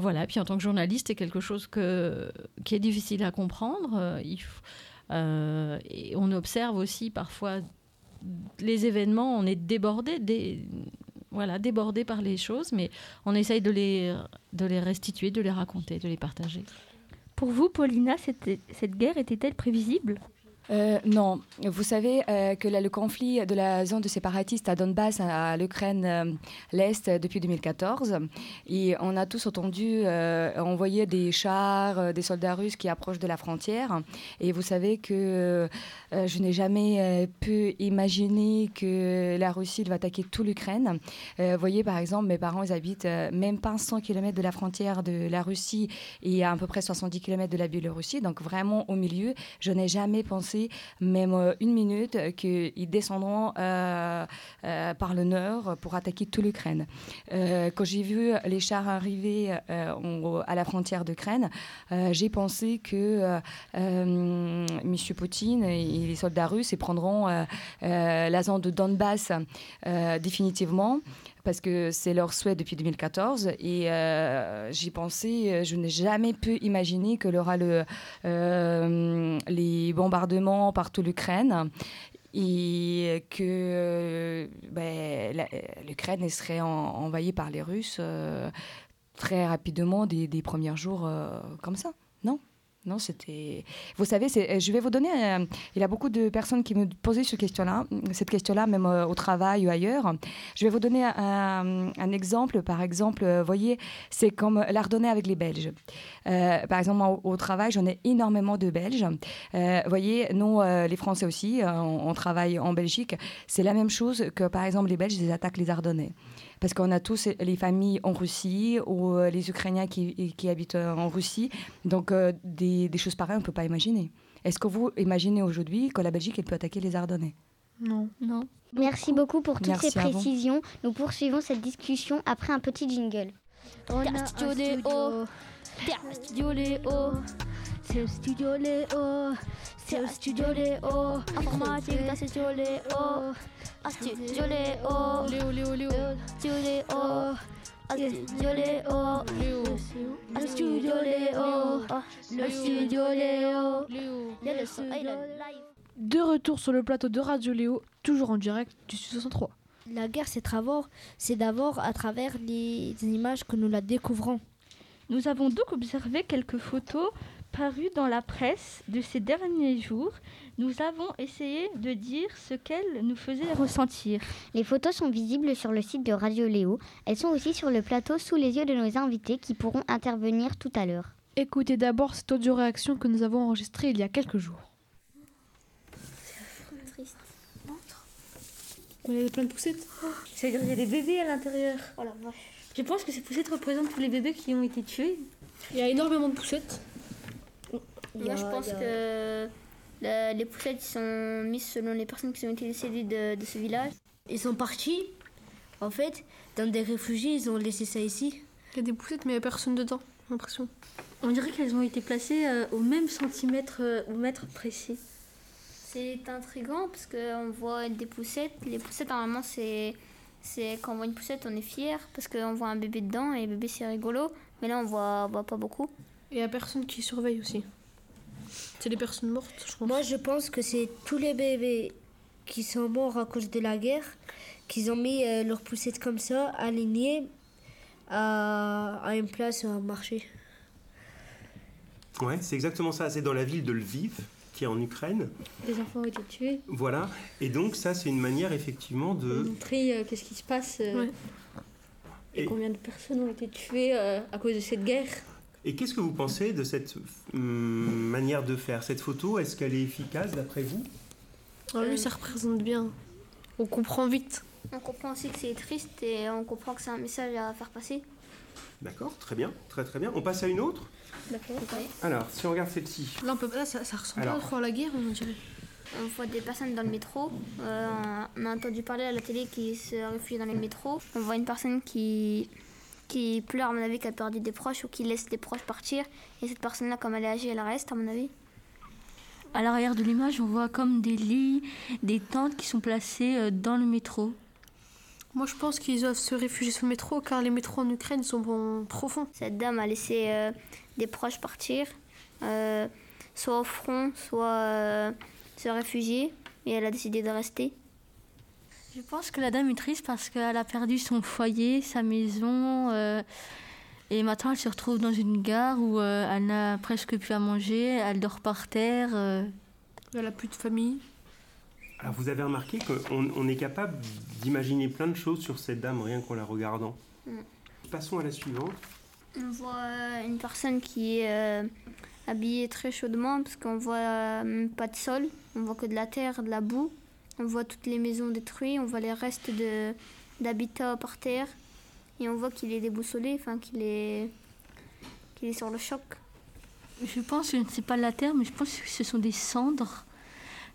Voilà, puis en tant que journaliste, c'est quelque chose qui est difficile à comprendre. Il et on observe aussi parfois les événements, on est débordé, voilà, débordé par les choses, mais on essaye de les, de les restituer, de les raconter, de les partager. Pour vous, Paulina, cette guerre était-elle prévisible? Euh, non, vous savez euh, que le conflit de la zone de séparatiste à Donbass, à, l'Ukraine euh, l'Est, depuis 2014, et on a tous entendu envoyer des chars, des soldats russes qui approchent de la frontière. Et vous savez que je n'ai jamais pu imaginer que la Russie va attaquer toute l'Ukraine. vous voyez, par exemple, mes parents, ils habitent même pas 100 km de la frontière de la Russie et à, à peu près 70 km de la Biélorussie, donc vraiment au milieu. Je n'ai jamais pensé même euh, une minute, qu'ils descendront euh, euh, par le nord pour attaquer toute l'Ukraine. quand j'ai vu les chars arriver à la frontière d'Ukraine, j'ai pensé que M. Poutine et les soldats russes prendront la zone de Donbass définitivement parce que c'est leur souhait depuis 2014. Et euh, j'y pensais, euh, je n'ai jamais pu imaginer que aura le, euh, les bombardements partout l'Ukraine et que ben, l'Ukraine serait envahie par les Russes très rapidement des, des premiers jours comme ça. Non? Non, c'était. Vous savez, je vais vous donner. il y a beaucoup de personnes qui me posaient cette question-là, cette question-là, même euh, au travail ou ailleurs. Je vais vous donner un, exemple. Par exemple, vous voyez, c'est comme l'Ardennais avec les Belges. Euh, par exemple, au, travail, j'en ai énormément de Belges. Euh, vous voyez, nous, les Français aussi, on, on, travaille en Belgique. C'est la même chose que, par exemple, les Belges, ils attaquent les Ardennais parce qu'on a tous les familles en Russie ou euh, les Ukrainiens qui, qui habitent euh, en Russie. Donc, euh, des, des, choses pareilles, on ne peut pas imaginer. Est-ce que vous imaginez aujourd'hui que la Belgique elle peut attaquer les Ardennais? Non. Non. Merci beaucoup pour toutes ces précisions. Nous poursuivons cette discussion après un petit jingle. On a un studio Léo. studio Léo. C'est le studio Léo. C'est le studio Léo. Informatique, c'est le studio Léo. Studio Léo. Léo, Léo, Léo. Studio Léo. Studio Léo. Léo. Le studio Léo. Le studio Léo. Léo. De retour sur le plateau de Radio Léo, toujours en direct du 63. La guerre, c'est d'abord, c'est d'abord à travers les images que nous la découvrons. Nous avons donc observé quelques photos parues dans la presse de ces derniers jours. Nous avons essayé de dire ce qu'elles nous faisaient ressentir. Les photos sont visibles sur le site de Radio Léo. Elles sont aussi sur le plateau sous les yeux de nos invités qui pourront intervenir tout à l'heure. Écoutez d'abord cette audio-réaction que nous avons enregistrée il y a quelques jours. C'est triste. Montre. Il y a plein de poussettes. Oh, il y a des bébés à l'intérieur. Oh la vache. Je pense que ces poussettes représentent tous les bébés qui ont été tués. Il y a énormément de poussettes. Moi, je pense que les poussettes sont mises selon les personnes qui ont été décédées de, ce village. Ils sont partis. En fait, dans des réfugiés, ils ont laissé ça ici. Il y a des poussettes, mais il n'y a personne dedans, j'ai l'impression. On dirait qu'elles ont été placées euh, au même centimètre, euh, au mètre précis. C'est intriguant parce qu'on voit des poussettes. Les poussettes, normalement, c'est c'est quand on voit une poussette, on est fier parce qu'on voit un bébé dedans et le bébé c'est rigolo. Mais là, on voit, voit pas beaucoup. Et il n'y a personne qui surveille aussi. C'est des personnes mortes, je pense. Moi, je pense que c'est tous les bébés qui sont morts à cause de la guerre, qu'ils ont mis euh, leurs poussettes comme ça, alignées à, à une place, à un marché. Ouais, c'est exactement ça. C'est dans la ville de Lviv qui est en Ukraine. Des enfants ont été tués. Voilà. Et donc ça, c'est une manière effectivement de... Montrer euh, qu'est-ce qui se passe euh, et, combien de personnes ont été tuées euh, à cause de cette guerre. Et qu'est-ce que vous pensez de cette hum, manière de faire? Cette photo, est-ce qu'elle est efficace d'après vous? Ah Oui, ça représente bien. On comprend vite. On comprend aussi que c'est triste et on comprend que c'est un message à faire passer. D'accord, très bien, très très bien. On passe à une autre? D'accord. Alors, si on regarde celle-ci. Là, ça, ressemble pas trop à la guerre, on dirait. on voit des personnes dans le métro. Euh, on a entendu parler à la télé qui se réfugient dans les métros. On voit une personne qui, qui pleure, à mon avis, qui a perdu des proches ou qui laisse des proches partir. Et cette personne-là, comme elle est âgée, elle reste, à mon avis. À l'arrière de l'image, on voit comme des lits, des tentes qui sont placées euh, dans le métro. Moi, je pense qu'ils doivent se réfugier sur le métro car les métros en Ukraine sont bon, profonds. Cette dame a laissé euh, des proches partir, euh, soit au front, soit euh, se réfugier, et elle a décidé de rester. Je pense que la dame est triste parce qu'elle a perdu son foyer, sa maison, euh, et maintenant elle se retrouve dans une gare où euh, elle n'a presque plus à manger, elle dort par terre. euh. Elle a plus de famille. Alors vous avez remarqué qu'on on est capable d'imaginer plein de choses sur cette dame rien qu'en la regardant. Mm. Passons à la suivante. On voit euh, une personne qui est euh, habillée très chaudement parce qu'on voit euh, pas de sol, on voit que de la terre, de la boue. On voit toutes les maisons détruites, on voit les restes de d'habitat par terre et on voit qu'il est déboussolé, enfin qu'il est qu'il est sur le choc. Je pense, je ne sais pas la terre, mais je pense que ce sont des cendres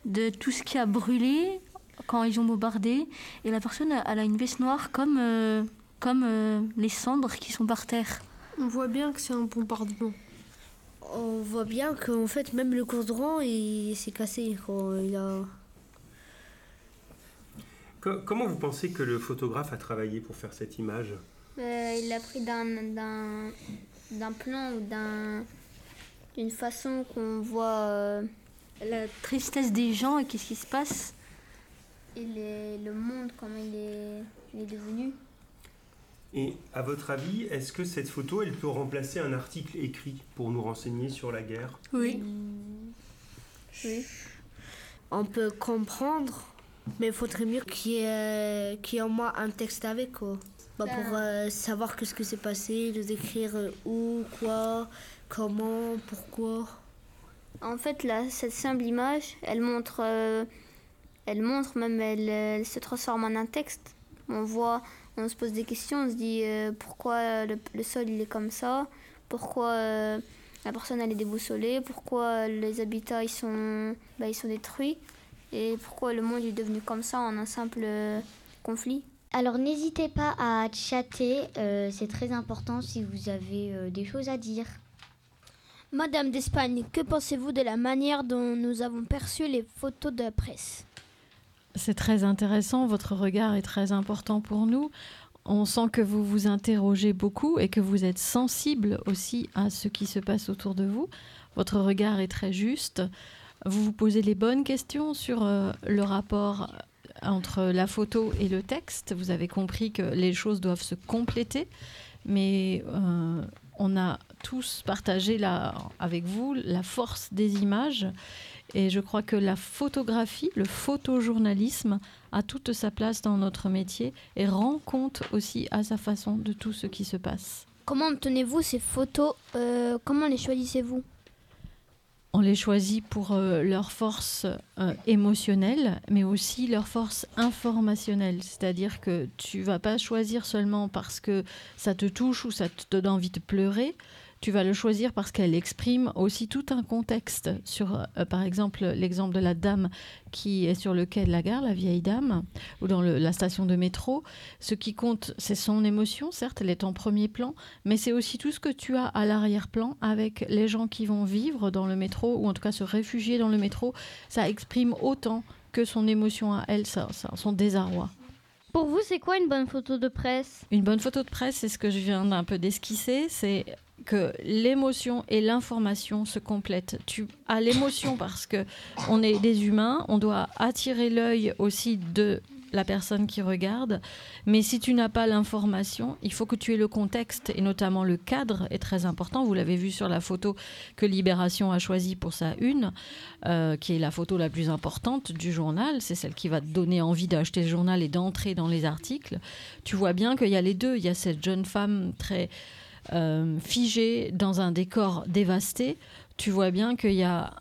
de tout ce qui a brûlé quand ils ont bombardé. Et la personne, elle a une veste noire comme, euh, comme euh, les cendres qui sont par terre. On voit bien que c'est un bombardement. On voit bien qu'en fait, même le courant, il s'est cassé. Quand il a... Co- comment vous pensez que le photographe a travaillé pour faire cette image? Euh, il l'a pris d'un d'un d'un plan ou d'un d'une façon qu'on voit euh, la tristesse des gens et qu'est-ce qui se passe et les- le monde comment il est, il est devenu. Et à votre avis, est-ce que cette photo, elle peut remplacer un article écrit pour nous renseigner sur la guerre? Oui. Oui. On peut comprendre, mais il faudrait mieux qu'il y, ait, qu'il y ait en moi un texte avec, quoi. Bah, pour euh, savoir qu'est-ce que s'est passé, de décrire euh, où, quoi, comment, pourquoi. En fait, là, cette simple image, elle montre, euh, elle montre même, elle, elle se transforme en un texte. On voit, on se pose des questions, on se dit euh, pourquoi le, le sol il est comme ça, pourquoi euh, la personne elle est déboussolée, pourquoi les habitats ils sont, bah, ils sont détruits? Et pourquoi le monde est devenu comme ça en un simple euh, conflit? Alors n'hésitez pas à chatter, euh, c'est très important si vous avez euh, des choses à dire. Madame d'Espagne, que pensez-vous de la manière dont nous avons perçu les photos de la presse? C'est très intéressant, votre regard est très important pour nous. On sent que vous vous interrogez beaucoup et que vous êtes sensible aussi à ce qui se passe autour de vous. Votre regard est très juste. Vous vous posez les bonnes questions sur euh, le rapport entre la photo et le texte. Vous avez compris que les choses doivent se compléter, mais euh, on a tous partagé là, avec vous la force des images. Et je crois que la photographie, le photojournalisme a toute sa place dans notre métier et rend compte aussi à sa façon de tout ce qui se passe. Comment obtenez-vous ces photos Euh, Comment les choisissez-vous? On les choisit pour euh, leur force euh, émotionnelle, mais aussi leur force informationnelle. C'est-à-dire que tu vas pas choisir seulement parce que ça te touche ou ça te donne envie de pleurer. Tu vas le choisir parce qu'elle exprime aussi tout un contexte sur, euh, par exemple, l'exemple de la dame qui est sur le quai de la gare, la vieille dame, ou dans le- la station de métro. Ce qui compte, c'est son émotion, certes, elle est en premier plan, mais c'est aussi tout ce que tu as à l'arrière-plan avec les gens qui vont vivre dans le métro, ou en tout cas se réfugier dans le métro. Ça exprime autant que son émotion à elle, ça- ça- son désarroi. Pour vous, c'est quoi une bonne photo de presse? Une bonne photo de presse, c'est ce que je viens d'un peu d'esquisser, c'est que l'émotion et l'information se complètent. Tu as l'émotion parce que on est des humains, on doit attirer l'œil aussi de la personne qui regarde, mais si tu n'as pas l'information, il faut que tu aies le contexte et notamment le cadre est très important. Vous l'avez vu sur la photo que Libération a choisie pour sa une, euh, qui est la photo la plus importante du journal. C'est celle qui va te donner envie d'acheter le journal et d'entrer dans les articles. Tu vois bien qu'il y a les deux. Il y a cette jeune femme très euh, figée dans un décor dévasté. Tu vois bien qu'il y a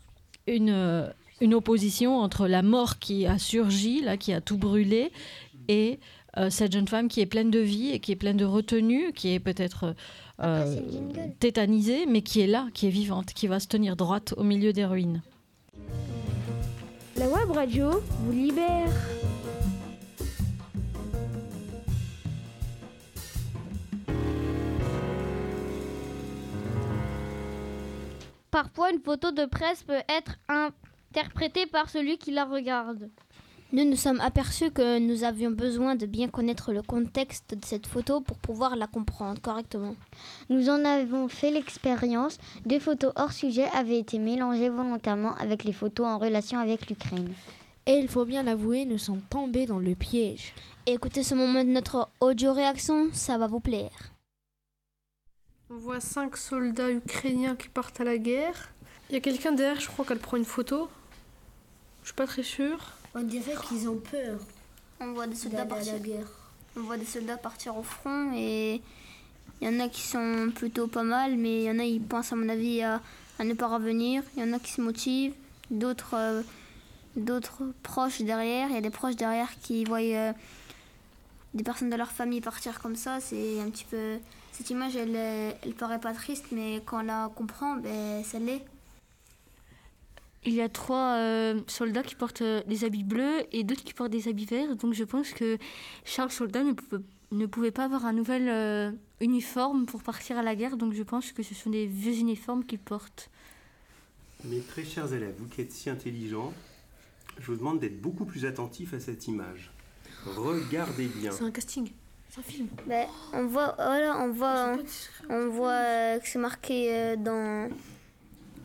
une, euh, une opposition entre la mort qui a surgi, là, qui a tout brûlé, et euh, cette jeune femme qui est pleine de vie et qui est pleine de retenue, qui est peut-être euh, tétanisée, mais qui est là, qui est vivante, qui va se tenir droite au milieu des ruines. La web radio vous libère. Parfois, une photo de presse peut être interprétée par celui qui la regarde. Nous nous sommes aperçus que nous avions besoin de bien connaître le contexte de cette photo pour pouvoir la comprendre correctement. Nous en avons fait l'expérience. Des photos hors sujet avaient été mélangées volontairement avec les photos en relation avec l'Ukraine. Et il faut bien l'avouer, nous sommes tombés dans le piège. Écoutez ce moment de notre audio-réaction, ça va vous plaire. On voit cinq soldats ukrainiens qui partent à la guerre. Il y a quelqu'un derrière, je crois qu'elle prend une photo. Je suis pas très sûre. On dirait qu'ils ont peur. On voit des soldats d'aller à partir. la guerre. On voit des soldats partir au front et il y en a qui sont plutôt pas mal, mais il y en a ils pensent à mon avis à, à ne pas revenir. Il y en a qui se motivent, d'autres euh, d'autres proches derrière. Il y a des proches derrière qui voient euh, des personnes de leur famille partir comme ça. C'est un petit peu cette image, elle, elle paraît pas triste, mais quand on la comprend, ben ça l'est. Il y a trois euh, soldats qui portent euh, des habits bleus et d'autres qui portent des habits verts. Donc je pense que chaque soldat ne pouvait, ne pouvait pas avoir un nouvel euh, uniforme pour partir à la guerre. Donc je pense que ce sont des vieux uniformes qu'ils portent. Mes très chers élèves, vous qui êtes si intelligents, je vous demande d'être beaucoup plus attentifs à cette image. Regardez bien. C'est un casting. Un film. Ben, on voit, voilà, on voit, on voit euh, que c'est marqué euh, dans.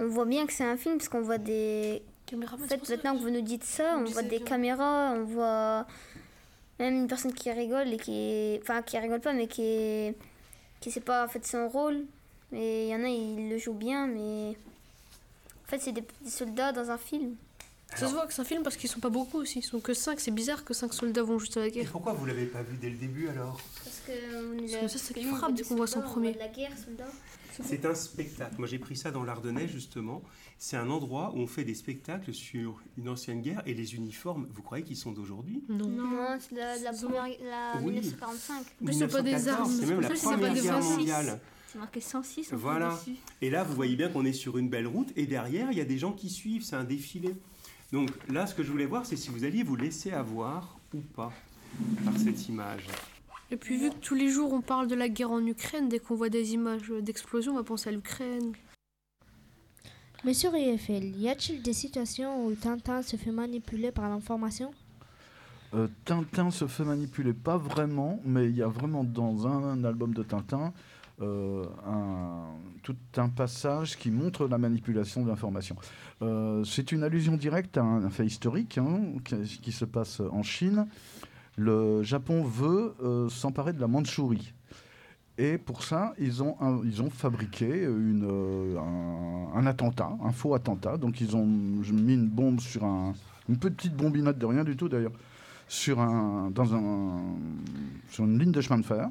On voit bien que c'est un film parce qu'on voit des. En fait, maintenant que vous nous dites ça, on voit des caméras, on voit même une personne qui rigole et qui, enfin, qui rigole pas, mais qui, est- qui sait pas en fait son rôle. Mais il y en a, ils le jouent bien, mais en fait, c'est des soldats dans un film. Ça se voit que c'est un film parce qu'ils sont pas beaucoup aussi. Ils sont que 5. C'est bizarre que 5 soldats vont juste à la Et guerre. pourquoi vous l'avez pas vu dès le début alors? Parce que, Parce que ça, c'est dit, qui on frappe dès qu'on voit son premier. voit de la guerre, soldats. C'est un spectacle. Moi j'ai pris ça dans l'Ardennais justement. C'est un endroit où on fait des spectacles sur une ancienne guerre et les uniformes, vous croyez qu'ils sont d'aujourd'hui? Non, c'est la, la première, la Oui. 1945. Mais c'est pas des 1914, armes. C'est même la première guerre 26. mondiale. C'est marqué 106 en fait, Voilà. dessus. Et là, vous voyez bien qu'on est sur une belle route et derrière, il y a des gens qui suivent. C'est un défilé. Donc là, ce que je voulais voir, c'est si vous alliez vous laisser avoir ou pas par cette image. Et puis, vu que tous les jours on parle de la guerre en Ukraine, dès qu'on voit des images d'explosion, on va penser à l'Ukraine. Mais sur IFL, y a-t-il des situations où Tintin se fait manipuler par l'information? Euh, Tintin se fait manipuler, pas vraiment, mais il y a vraiment dans un, album de Tintin euh, un- tout un passage qui montre la manipulation de l'information. Euh, c'est une allusion directe à un, fait historique hein, qui, se passe en Chine. Le Japon veut euh, s'emparer de la Mandchourie. Et pour ça, ils ont, ils ont fabriqué une, euh, un, attentat, un faux attentat. Donc ils ont mis une bombe sur un, une petite bombinette de rien du tout d'ailleurs, sur, un, un, sur une ligne de chemin de fer.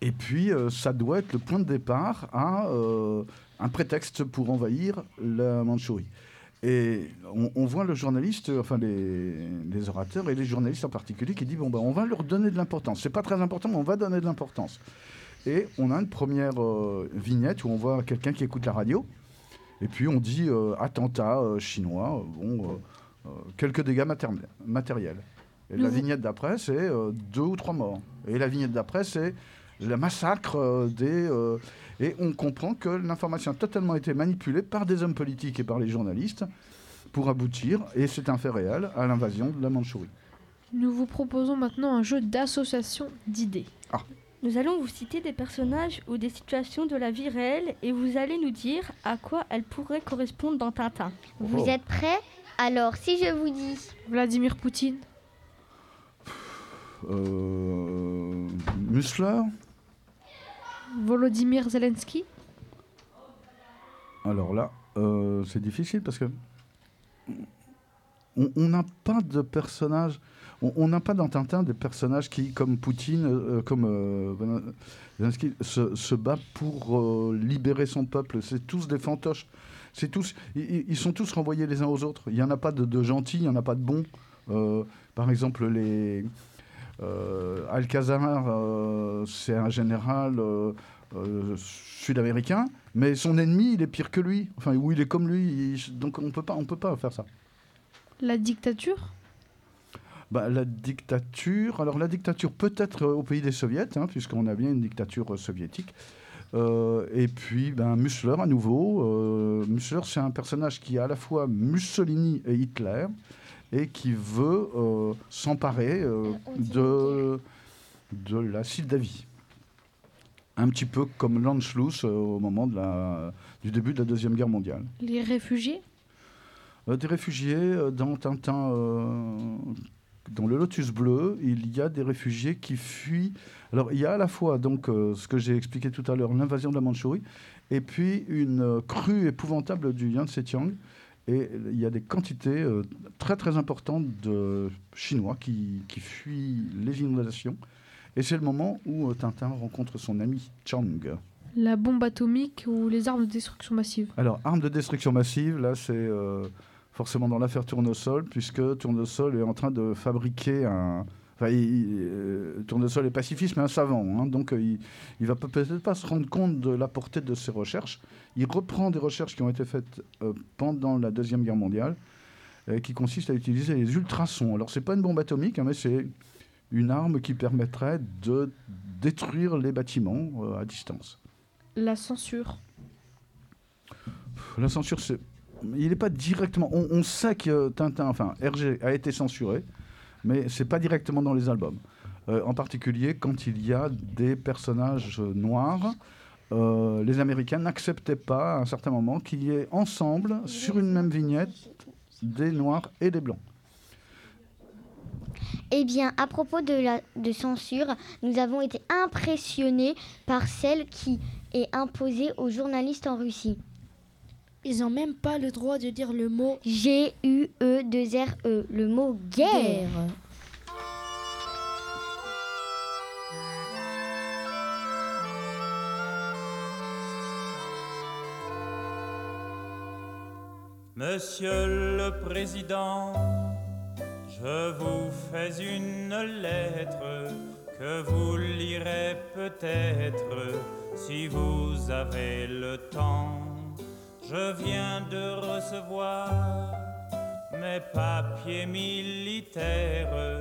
Et puis, euh, ça doit être le point de départ à euh, un prétexte pour envahir la Mandchourie. Et on, on voit le journaliste, enfin les, les orateurs et les journalistes en particulier, qui disent bon ben on va leur donner de l'importance. C'est pas très important, mais on va donner de l'importance. Et on a une première euh, vignette où on voit quelqu'un qui écoute la radio, et puis on dit euh, attentat euh, chinois, bon, quelques dégâts matériels. Et la vignette d'après, c'est deux ou trois morts. Et la vignette d'après, c'est le massacre euh, des. euh, et on comprend que l'information a totalement été manipulée par des hommes politiques et par les journalistes pour aboutir, et c'est un fait réel, à l'invasion de la Mandchourie. Nous vous proposons maintenant un jeu d'association d'idées. Nous allons vous citer des personnages ou des situations de la vie réelle et vous allez nous dire à quoi elles pourraient correspondre dans Tintin. Vous êtes prêts? Alors, si je vous dis Vladimir Poutine. Euh, Musler Volodymyr Zelensky? Alors là, euh, c'est difficile parce que on n'a pas de personnage. On n'a pas dans Tintin des personnages qui, comme Poutine, euh, comme euh, Zelensky, se, se bat pour libérer son peuple. C'est tous des fantoches. C'est tous, ils, sont tous renvoyés les uns aux autres. Il n'y en a pas de, de gentils, il n'y en a pas de bons. Par exemple, les Alcazar, euh, c'est un général euh, euh, sud-américain, mais son ennemi, il est pire que lui. Enfin, ou il est comme lui. il- donc on peut pas, on peut pas faire ça. La dictature? Bah, La dictature, alors la dictature peut-être au pays des soviets, hein, puisqu'on a bien une dictature euh, soviétique. Euh, et puis ben, Mussler à nouveau. Euh, Mussler, c'est un personnage qui est à la fois Mussolini et Hitler et qui veut euh, s'emparer euh, de, de la Moldavie. Un petit peu comme l'Anschluss euh, au moment de la, du début de la Deuxième Guerre mondiale. Les réfugiés? Euh, des réfugiés euh, dans Tintin, euh, dans le Lotus Bleu, il y a des réfugiés qui fuient. Alors il y a à la fois donc euh, ce que j'ai expliqué tout à l'heure, l'invasion de la Mandchourie, et puis une euh, crue épouvantable du Yangtze-Kiang. Et il y a des quantités euh, très très importantes de Chinois qui, qui fuient les inondations. Et c'est le moment où euh, Tintin rencontre son ami Chang. La bombe atomique ou les armes de destruction massive Alors, arme de destruction massive, là, c'est euh, forcément dans l'affaire Tournesol, puisque Tournesol est en train de fabriquer un. Enfin, il- euh, Tournesol est pacifiste, mais un savant. hein, donc, euh, il ne va peut- peut-être pas se rendre compte de la portée de ses recherches. Il reprend des recherches qui ont été faites euh, pendant la Deuxième Guerre mondiale, euh, qui consistent à utiliser les ultrasons. Alors, c'est pas une bombe atomique, hein, mais c'est une arme qui permettrait de détruire les bâtiments à distance. La censure La censure, c'est. Il n'est pas directement. On, on sait que Tintin, enfin Hergé, a été censuré, mais c'est pas directement dans les albums. Euh, en particulier quand il y a des personnages noirs. euh, les Américains n'acceptaient pas à un certain moment qu'il y ait ensemble, sur une même vignette, des noirs et des blancs. Eh bien, à propos de la de censure, nous avons été impressionnés par celle qui est imposée aux journalistes en Russie. Ils n'ont même pas le droit de dire le mot G-U-E-2-R-E, E, le mot guerre. Monsieur le Président, je vous fais une lettre que vous lirez peut-être si vous avez le temps. Je viens de recevoir mes papiers militaires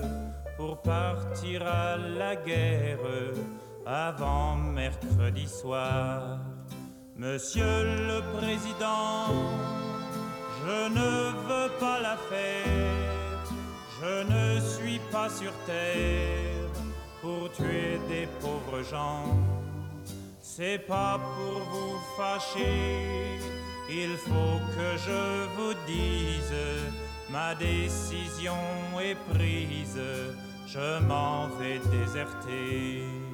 pour partir à la guerre avant mercredi soir. Monsieur le Président, je ne veux pas la faire, je ne suis pas sur terre pour tuer des pauvres gens. C'est pas pour vous fâcher, il faut que je vous dise, ma décision est prise, je m'en vais déserter.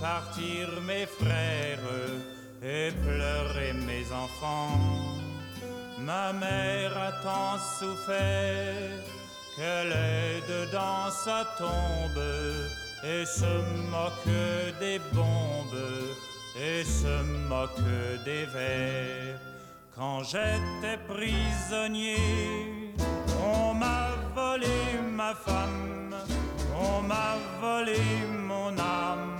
Partir mes frères et pleurer mes enfants. Ma mère a tant souffert qu'elle est dedans sa tombe et se moque des bombes et se moque des vers. Quand j'étais prisonnier, on m'a volé ma femme, on m'a volé mon âme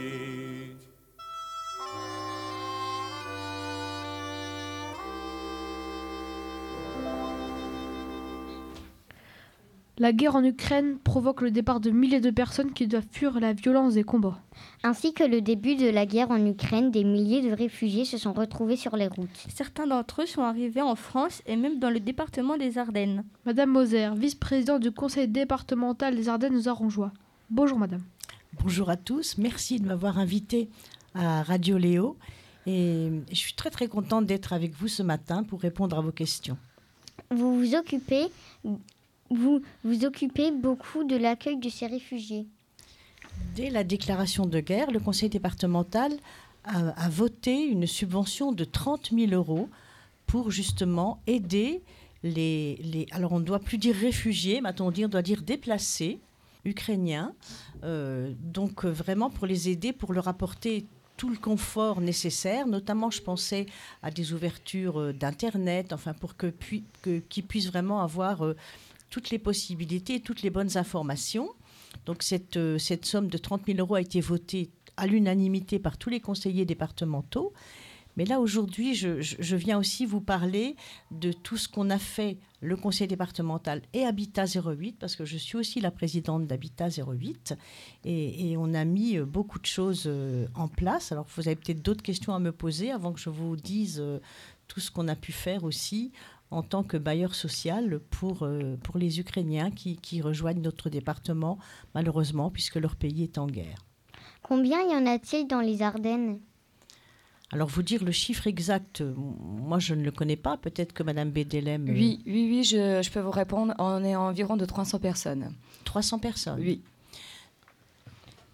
La guerre en Ukraine provoque le départ de milliers de personnes qui doivent fuir la violence des combats. Ainsi que le début de la guerre en Ukraine, des milliers de réfugiés se sont retrouvés sur les routes. Certains d'entre eux sont arrivés en France et même dans le département des Ardennes. Madame Moser, vice-présidente du conseil départemental des Ardennes aux Arongeois. Bonjour madame. Bonjour à tous, merci de m'avoir invité à Radio Léo et je suis très très contente d'être avec vous ce matin pour répondre à vos questions. Vous vous occupez, vous vous occupez beaucoup de l'accueil de ces réfugiés. Dès la déclaration de guerre, le conseil départemental a, voté une subvention de 30 000 euros pour justement aider les, les alors on ne doit plus dire réfugiés, maintenant on doit dire déplacés ukrainiens, euh, donc euh, vraiment pour les aider, pour leur apporter tout le confort nécessaire, notamment je pensais à des ouvertures euh, d'Internet, enfin pour que que- qu'ils puissent vraiment avoir toutes les possibilités, toutes les bonnes informations. Donc cette, euh, cette somme de 30 000 euros a été votée à l'unanimité par tous les conseillers départementaux. Mais là, aujourd'hui, je, viens aussi vous parler de tout ce qu'on a fait, le conseil départemental et Habitat 08, parce que je suis aussi la présidente d'Habitat 08. Et, et on a mis euh, beaucoup de choses euh, en place. Alors, vous avez peut-être d'autres questions à me poser avant que je vous dise tout ce qu'on a pu faire aussi en tant que bailleur social pour, euh, pour les Ukrainiens qui, qui rejoignent notre département, malheureusement, puisque leur pays est en guerre. Combien y en a-t-il dans les Ardennes? Alors, vous dire le chiffre exact, euh, moi je ne le connais pas. Peut-être que Madame Bédélem. euh, Oui, oui, oui, je, je peux vous répondre. On est environ de 300 personnes. 300 personnes Oui.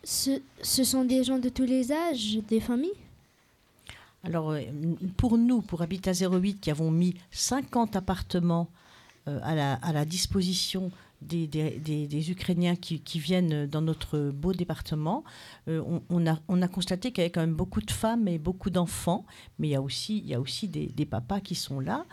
Ce, ce sont des gens de tous les âges, des familles? Alors, euh, pour nous, pour Habitat 08, qui avons mis 50 appartements euh, à, la, disposition des, Ukrainiens qui, viennent dans notre beau département, euh, on, a, on a constaté qu'il y avait quand même beaucoup de femmes et beaucoup d'enfants, mais il y a aussi, des, papas qui sont là.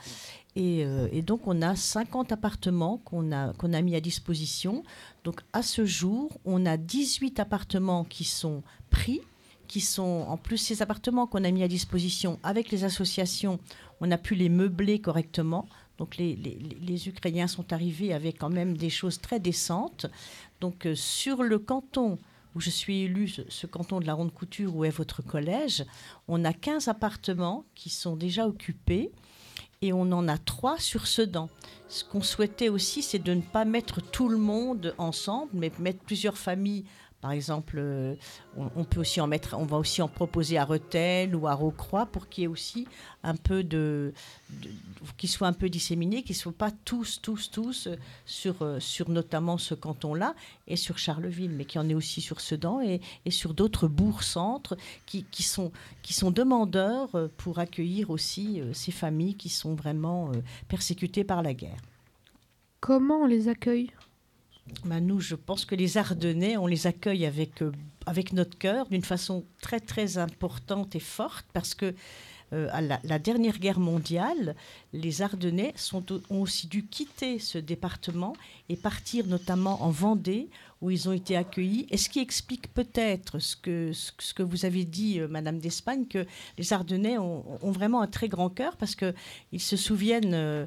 Et, donc, on a 50 appartements qu'on a mis à disposition. Donc, à ce jour, on a 18 appartements qui sont pris qui sont en plus ces appartements qu'on a mis à disposition avec les associations, on a pu les meubler correctement. Donc les, les- les- Ukrainiens sont arrivés avec quand même des choses très décentes. Donc euh, sur le canton où je suis élue, ce, ce canton de la Ronde Couture où est votre collège, on a 15 appartements qui sont déjà occupés et on en a trois sur Sedan. Ce qu'on souhaitait aussi, c'est de ne pas mettre tout le monde ensemble, mais mettre plusieurs familles. Par exemple, euh, on, peut aussi en mettre, on va aussi en proposer à Rethel ou à Rocroi pour qu'il y ait aussi un peu de, qu'ils soient un peu disséminés, qu'ils ne soient pas tous, tous, tous euh, sur, euh, sur notamment ce canton-là et sur Charleville, mais qu'il y en ait aussi sur Sedan et, et sur d'autres bourgs-centres qui, qui, sont, qui sont demandeurs pour accueillir aussi ces familles qui sont vraiment persécutées par la guerre. Comment on les accueille? Ben, nous, je pense que les Ardennais, on les accueille avec, euh, avec notre cœur d'une façon très très importante et forte parce que euh, à la, dernière guerre mondiale, les Ardennais sont, ont aussi dû quitter ce département et partir notamment en Vendée où ils ont été accueillis. Et ce qui explique peut-être ce que, ce, que- ce que vous avez dit, euh, Madame d'Espagne, que les Ardennais ont, ont vraiment un très grand cœur parce qu'ils se souviennent...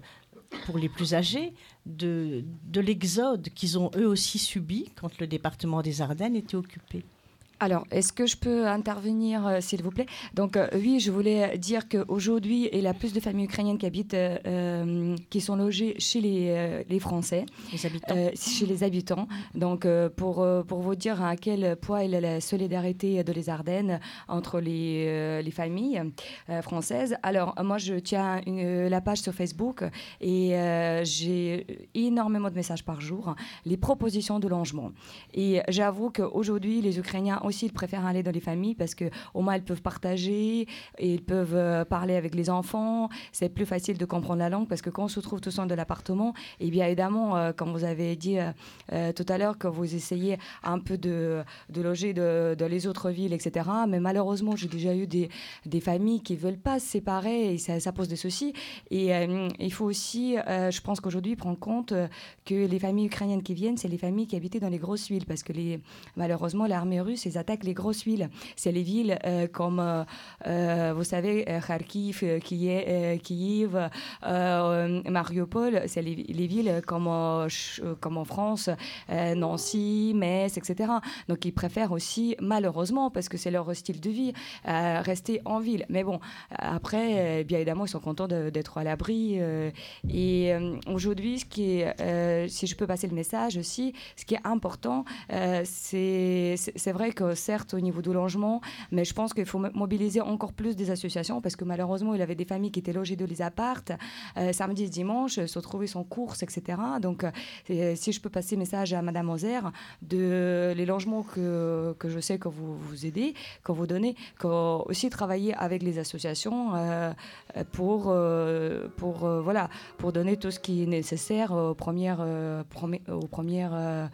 pour les plus âgés, de l'exode qu'ils ont eux aussi subi quand le département des Ardennes était occupé. Alors, est-ce que je peux intervenir, euh, s'il vous plaît? Donc, euh, oui, je voulais dire qu'aujourd'hui, il y a plus de familles ukrainiennes qui habitent, euh, qui sont logées chez les, les Français, les habitants. chez les habitants. Donc, pour, pour vous dire à quel poids il y a la solidarité de les Ardennes entre les, les familles françaises. Alors, moi, je tiens une- la page sur Facebook et j'ai énormément de messages par jour, les propositions de logement. Et j'avoue qu'aujourd'hui, les Ukrainiens aussi, ils préfèrent aller dans les familles parce que au moins, ils peuvent partager et ils peuvent euh, parler avec les enfants. C'est plus facile de comprendre la langue parce que quand on se trouve tout seul de l'appartement, et bien évidemment, euh, comme vous avez dit euh, tout à l'heure, que vous essayez un peu de, loger dans les autres villes, etc. Mais malheureusement, j'ai déjà eu des, familles qui veulent pas se séparer et ça, ça pose des soucis. Et il faut aussi, je pense qu'aujourd'hui, prendre compte que les familles ukrainiennes qui viennent, c'est les familles qui habitaient dans les grosses villes parce que les, malheureusement, l'armée russe, ils attaquent les grosses villes. C'est les villes comme, vous savez, Kharkiv, Kiev, Kiev Mariupol, c'est les, les, villes comme, comme en France, Nancy, Metz, etc. Donc ils préfèrent aussi, malheureusement, parce que c'est leur style de vie, rester en ville. Mais bon, après, bien évidemment, ils sont contents d'être à l'abri. et aujourd'hui, ce qui si je peux passer le message aussi, ce qui est important, c'est vrai que certes, au niveau du logement, mais je pense qu'il faut mobiliser encore plus des associations parce que malheureusement, il avait des familles qui étaient logées dans les appartes euh, samedi et dimanche, se retrouver sans course, etc. Donc, euh, si je peux passer message à Madame Ozer de les logements que, que je sais que vous vous aidez, que vous donnez, que aussi travailler avec les associations euh, pour, pour, voilà, pour donner tout ce qui est nécessaire aux premières, aux premières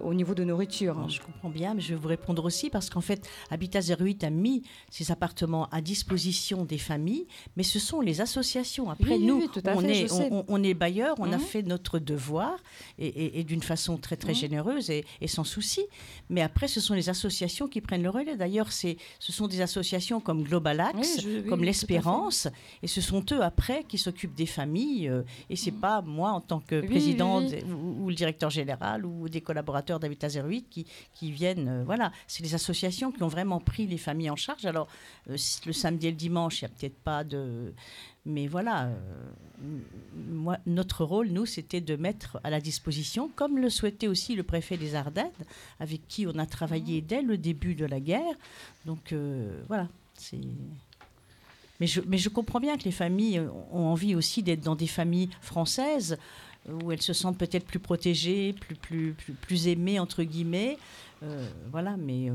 au niveau de nourriture. Je comprends bien, mais je vais vous répondre aussi parce qu'en fait, Habitat 08 a mis ses appartements à disposition des familles, mais ce sont les associations. Après, nous, on, est, on, est bailleurs, on a mhm. fait notre devoir et, d'une façon très très mhm. généreuse et, sans souci. Mais après, ce sont les associations qui prennent le relais. D'ailleurs, ce sont des associations comme Global Axe, comme l'Espérance, et ce sont eux après qui s'occupent des familles. Euh, et c'est n'est pas moi en tant que présidente ou, ou le directeur général ou des collaborateurs d'Habitat 08 qui, qui viennent. Euh, voilà, c'est les associations qui ont vraiment pris les familles en charge. Alors, euh, le samedi et le dimanche, il n'y a peut-être pas de. Mais voilà, euh, moi, notre rôle, nous, c'était de mettre à la disposition, comme le souhaitait aussi le préfet des Ardennes, avec qui on a travaillé dès le début de la guerre. Donc, voilà, c'est. Mais je, mais je comprends bien que les familles ont envie aussi d'être dans des familles françaises où elles se sentent peut-être plus protégées, plus, plus, plus, plus aimées, entre guillemets. Euh, voilà, mais euh,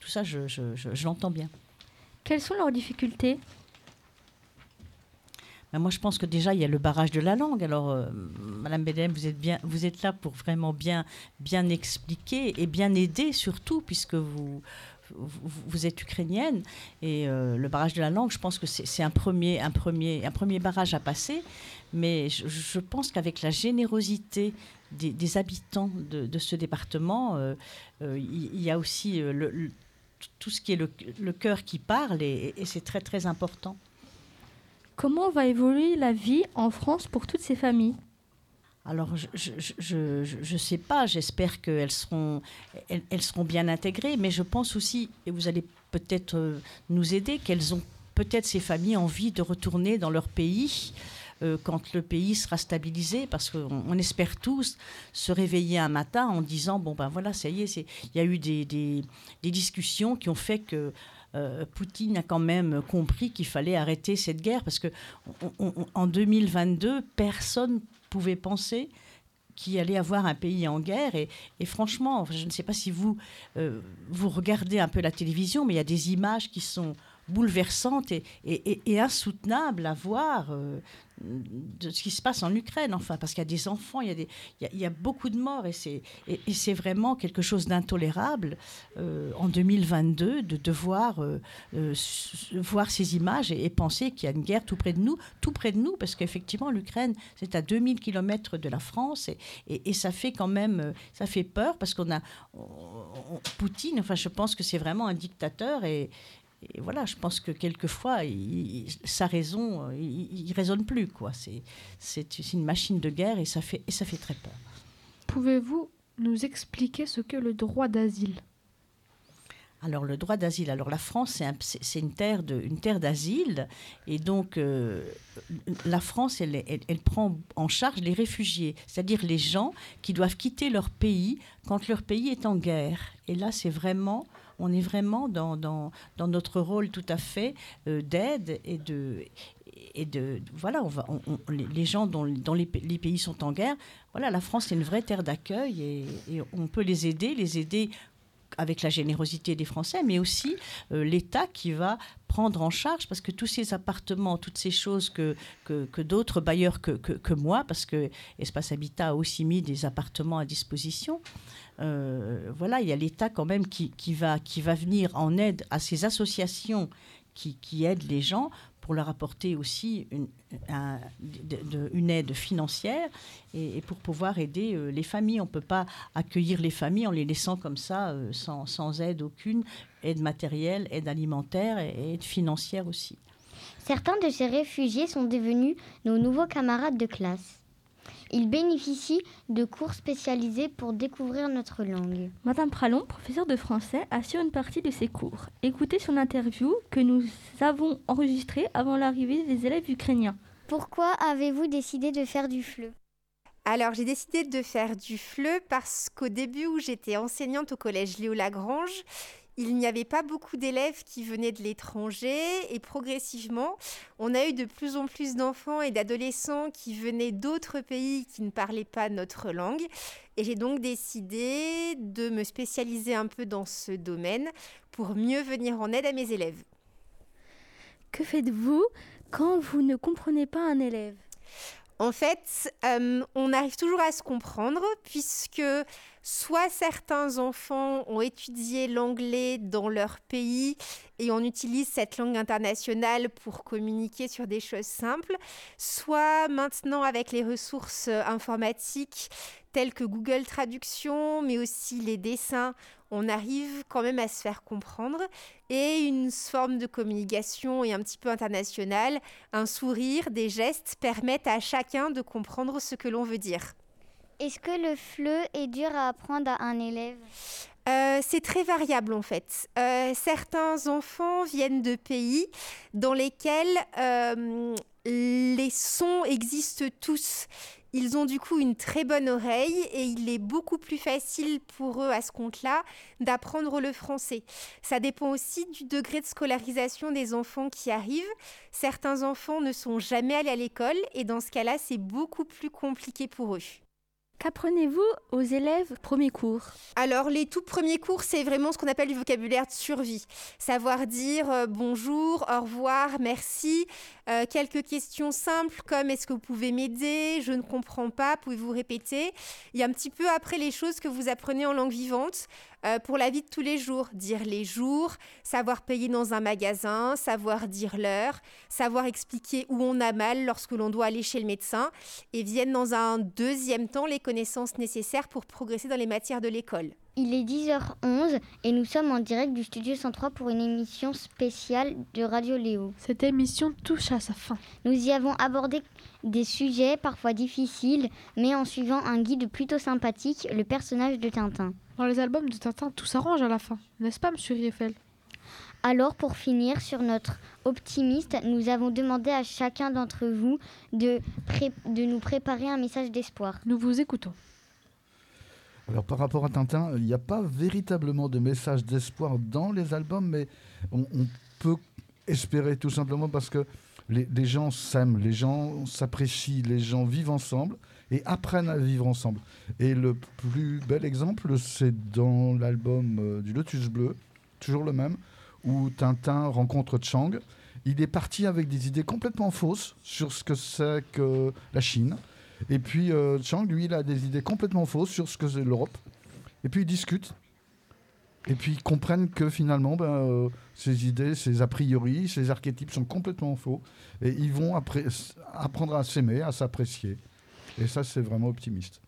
tout ça, je, je, je, l'entends bien. Quelles sont leurs difficultés? Ben moi, je pense que déjà, il y a le barrage de la langue. Alors, euh, Madame Bédem, vous êtes, bien, vous êtes là pour vraiment bien, bien expliquer et bien aider, surtout, puisque vous, vous, êtes ukrainienne. Et le barrage de la langue, je pense que c'est un premier, un, premier, un premier barrage à passer. Mais je, pense qu'avec la générosité des, habitants de, ce département, euh, euh, il, y a aussi euh, tout ce qui est le, cœur qui parle et, c'est très très important. Comment va évoluer la vie en France pour toutes ces familles? Alors, je ne sais pas, j'espère qu'elles seront, elles, seront bien intégrées, mais je pense aussi, et vous allez peut-être nous aider, qu'elles ont peut-être ces familles envie de retourner dans leur pays euh, quand le pays sera stabilisé, parce qu'on espère tous se réveiller un matin en disant bon ben voilà, ça y est, il y a eu des, des, discussions qui ont fait que euh, Poutine a quand même compris qu'il fallait arrêter cette guerre, parce que en 2022, personne pouvait penser qu'il allait avoir un pays en guerre. Et, franchement, je ne sais pas si vous, euh, vous regardez un peu la télévision, mais il y a des images qui sont bouleversantes et, et, insoutenables à voir de ce qui se passe en Ukraine, enfin, parce qu'il y a des enfants, il y a, des, il y a, beaucoup de morts, et c'est, et, c'est vraiment quelque chose d'intolérable euh, en 2022 de devoir euh, euh, voir ces images et, penser qu'il y a une guerre tout près de nous, tout près de nous, parce qu'effectivement, l'Ukraine, c'est à 2000 km de la France, et, ça fait quand même, ça fait peur, parce qu'on a Poutine, enfin, je pense que c'est vraiment un dictateur, et, et voilà, je pense que quelquefois, sa raison, il, ne raisonne plus. quoi. C'est une machine de guerre et ça fait, et ça fait très peur. Pouvez-vous nous expliquer ce qu'est le droit d'asile? Alors le droit d'asile, alors la France c'est une terre de, une terre d'asile et donc euh, la France elle, elle, prend en charge les réfugiés, c'est-à-dire les gens qui doivent quitter leur pays quand leur pays est en guerre. Et là c'est vraiment on est vraiment dans, notre rôle tout à fait euh, d'aide et de, et voilà, les gens dont, les, pays sont en guerre, voilà, la France est une vraie terre d'accueil et, on peut les aider, les aider avec la générosité des Français, mais aussi euh, l'État qui va prendre en charge, parce que tous ces appartements, toutes ces choses que, que, d'autres bailleurs que, que, que, moi, parce que Espace Habitat a aussi mis des appartements à disposition, euh, voilà, il y a l'État quand même qui, qui, va, qui va venir en aide à ces associations qui, qui aident les gens pour leur apporter aussi une, une aide financière et, pour pouvoir aider euh, les familles. On ne peut pas accueillir les familles en les laissant comme ça, euh, sans, sans, aide aucune, aide matérielle, aide alimentaire et aide financière aussi. Certains de ces réfugiés sont devenus nos nouveaux camarades de classe. Ils bénéficient de cours spécialisés pour découvrir notre langue. Madame Pralon, professeure de français, assure une partie de ces cours. Écoutez son interview que nous avons enregistrée avant l'arrivée des élèves ukrainiens. Pourquoi avez-vous décidé de faire du FLE? Alors j'ai décidé de faire du FLE parce qu'au début où j'étais enseignante au collège Léo Lagrange, il n'y avait pas beaucoup d'élèves qui venaient de l'étranger et progressivement, on a eu de plus en plus d'enfants et d'adolescents qui venaient d'autres pays qui ne parlaient pas notre langue. Et j'ai donc décidé de me spécialiser un peu dans ce domaine pour mieux venir en aide à mes élèves. Que faites-vous quand vous ne comprenez pas un élève? En fait, euh, on arrive toujours à se comprendre puisque soit certains enfants ont étudié l'anglais dans leur pays et on utilise cette langue internationale pour communiquer sur des choses simples, soit maintenant avec les ressources informatiques telles que Google Traduction, mais aussi les dessins, on arrive quand même à se faire comprendre et une forme de communication et un petit peu internationale, un sourire, des gestes permettent à chacun de comprendre ce que l'on veut dire. Est-ce que le FLE est dur à apprendre à un élève? Euh, c'est très variable en fait. Euh, certains enfants viennent de pays dans lesquels euh, les sons existent tous. Ils ont du coup une très bonne oreille et il est beaucoup plus facile pour eux à ce compte-là d'apprendre le français. Ça dépend aussi du degré de scolarisation des enfants qui arrivent. Certains enfants ne sont jamais allés à l'école et dans ce cas-là, c'est beaucoup plus compliqué pour eux. Qu'apprenez-vous aux élèves premier cours? Alors les tout premiers cours, c'est vraiment ce qu'on appelle du vocabulaire de survie. Savoir dire euh, bonjour, au revoir, merci. Euh, quelques questions simples comme est-ce que vous pouvez m'aider? Je ne comprends pas, pouvez-vous répéter? Il y a un petit peu après les choses que vous apprenez en langue vivante. Euh, pour la vie de tous les jours, dire les jours, savoir payer dans un magasin, savoir dire l'heure, savoir expliquer où on a mal lorsque l'on doit aller chez le médecin, et viennent dans un deuxième temps les connaissances nécessaires pour progresser dans les matières de l'école. Il est 10h11 et nous sommes en direct du studio 103 pour une émission spéciale de Radio Léo. Cette émission touche à sa fin. Nous y avons abordé des sujets parfois difficiles, mais en suivant un guide plutôt sympathique, le personnage de Tintin. Dans les albums de Tintin, tout s'arrange à la fin, n'est-ce pas, monsieur Rieffel alors pour finir sur notre optimiste, nous avons demandé à chacun d'entre vous de, de nous préparer un message d'espoir. Nous vous écoutons. Alors par rapport à Tintin, il n'y a pas véritablement de message d'espoir dans les albums, mais on, on, peut espérer tout simplement parce que les, gens s'aiment, les gens s'apprécient, les gens vivent ensemble et apprennent à vivre ensemble. Et le plus bel exemple, c'est dans l'album euh, du Lotus Bleu, toujours le même, où Tintin rencontre Chang. Il est parti avec des idées complètement fausses sur ce que c'est que la Chine. Et puis euh, Chang, lui, il a des idées complètement fausses sur ce que c'est l'Europe. Et puis ils discutent. Et puis ils comprennent que finalement, ben, euh, ces idées, ces a priori, ces archétypes sont complètement faux. Et ils vont apprendre à s'aimer, à s'apprécier. Et ça, c'est vraiment optimiste.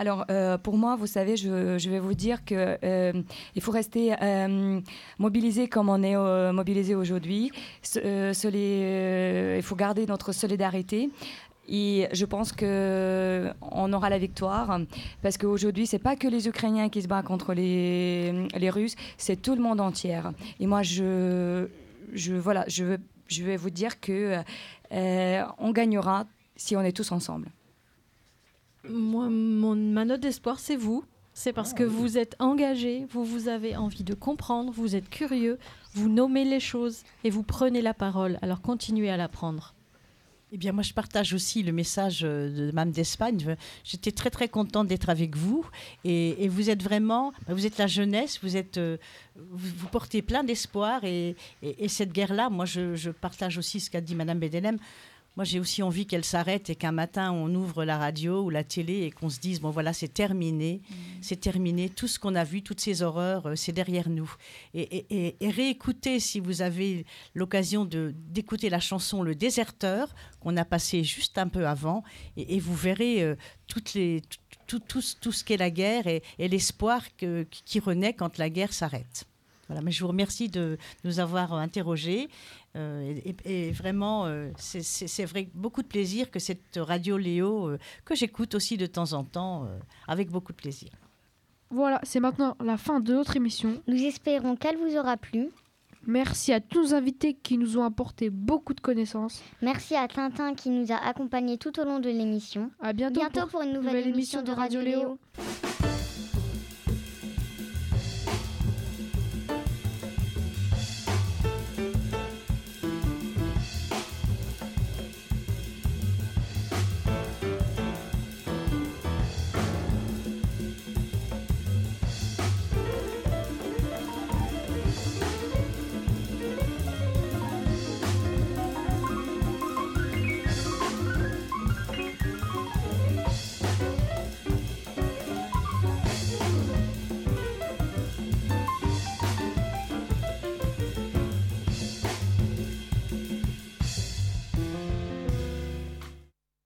Alors, euh, pour moi, vous savez, je, vais vous dire qu'il euh, faut rester euh, mobilisé comme on est mobilisé aujourd'hui. il faut garder notre solidarité. Et je pense qu'on aura la victoire parce qu'aujourd'hui, ce n'est pas que les Ukrainiens qui se battent contre les, les Russes, c'est tout le monde entier. Et moi, je, je, voilà, je, je vais vous dire qu'on on gagnera si on est tous ensemble. Moi, mon, ma note d'espoir, c'est vous. C'est parce que vous êtes engagé, vous, vous avez envie de comprendre, vous êtes curieux, vous nommez les choses et vous prenez la parole. Alors continuez à l'apprendre. Eh bien, moi, je partage aussi le message euh, de Mme d'Espagne. J'étais très, très contente d'être avec vous. Et, vous êtes vraiment, bah, vous êtes la jeunesse, vous, êtes, euh, vous, portez plein d'espoir. Et, cette guerre-là, moi, je, partage aussi ce qu'a dit Mme Bedelem. Moi, j'ai aussi envie qu'elle s'arrête et qu'un matin, on ouvre la radio ou la télé et qu'on se dise, bon voilà, c'est terminé, mmh. c'est terminé, tout ce qu'on a vu, toutes ces horreurs, euh, c'est derrière nous. Et, réécoutez, si vous avez l'occasion d'écouter la chanson Le Déserteur, qu'on a passé juste un peu avant, et, vous verrez euh, toutes les, tout, tout, tout, ce qu'est la guerre et, l'espoir qui renaît quand la guerre s'arrête. Voilà, mais je vous remercie de nous avoir interrogés. Euh, et, vraiment, euh, c'est vrai, beaucoup de plaisir que cette radio Léo, euh, que j'écoute aussi de temps en temps, avec beaucoup de plaisir. Voilà, c'est maintenant la fin de notre émission. Nous espérons qu'elle vous aura plu. Merci à tous nos invités qui nous ont apporté beaucoup de connaissances. Merci à Tintin qui nous a accompagnés tout au long de l'émission. À bientôt, pour, une nouvelle, émission, de Radio, Léo.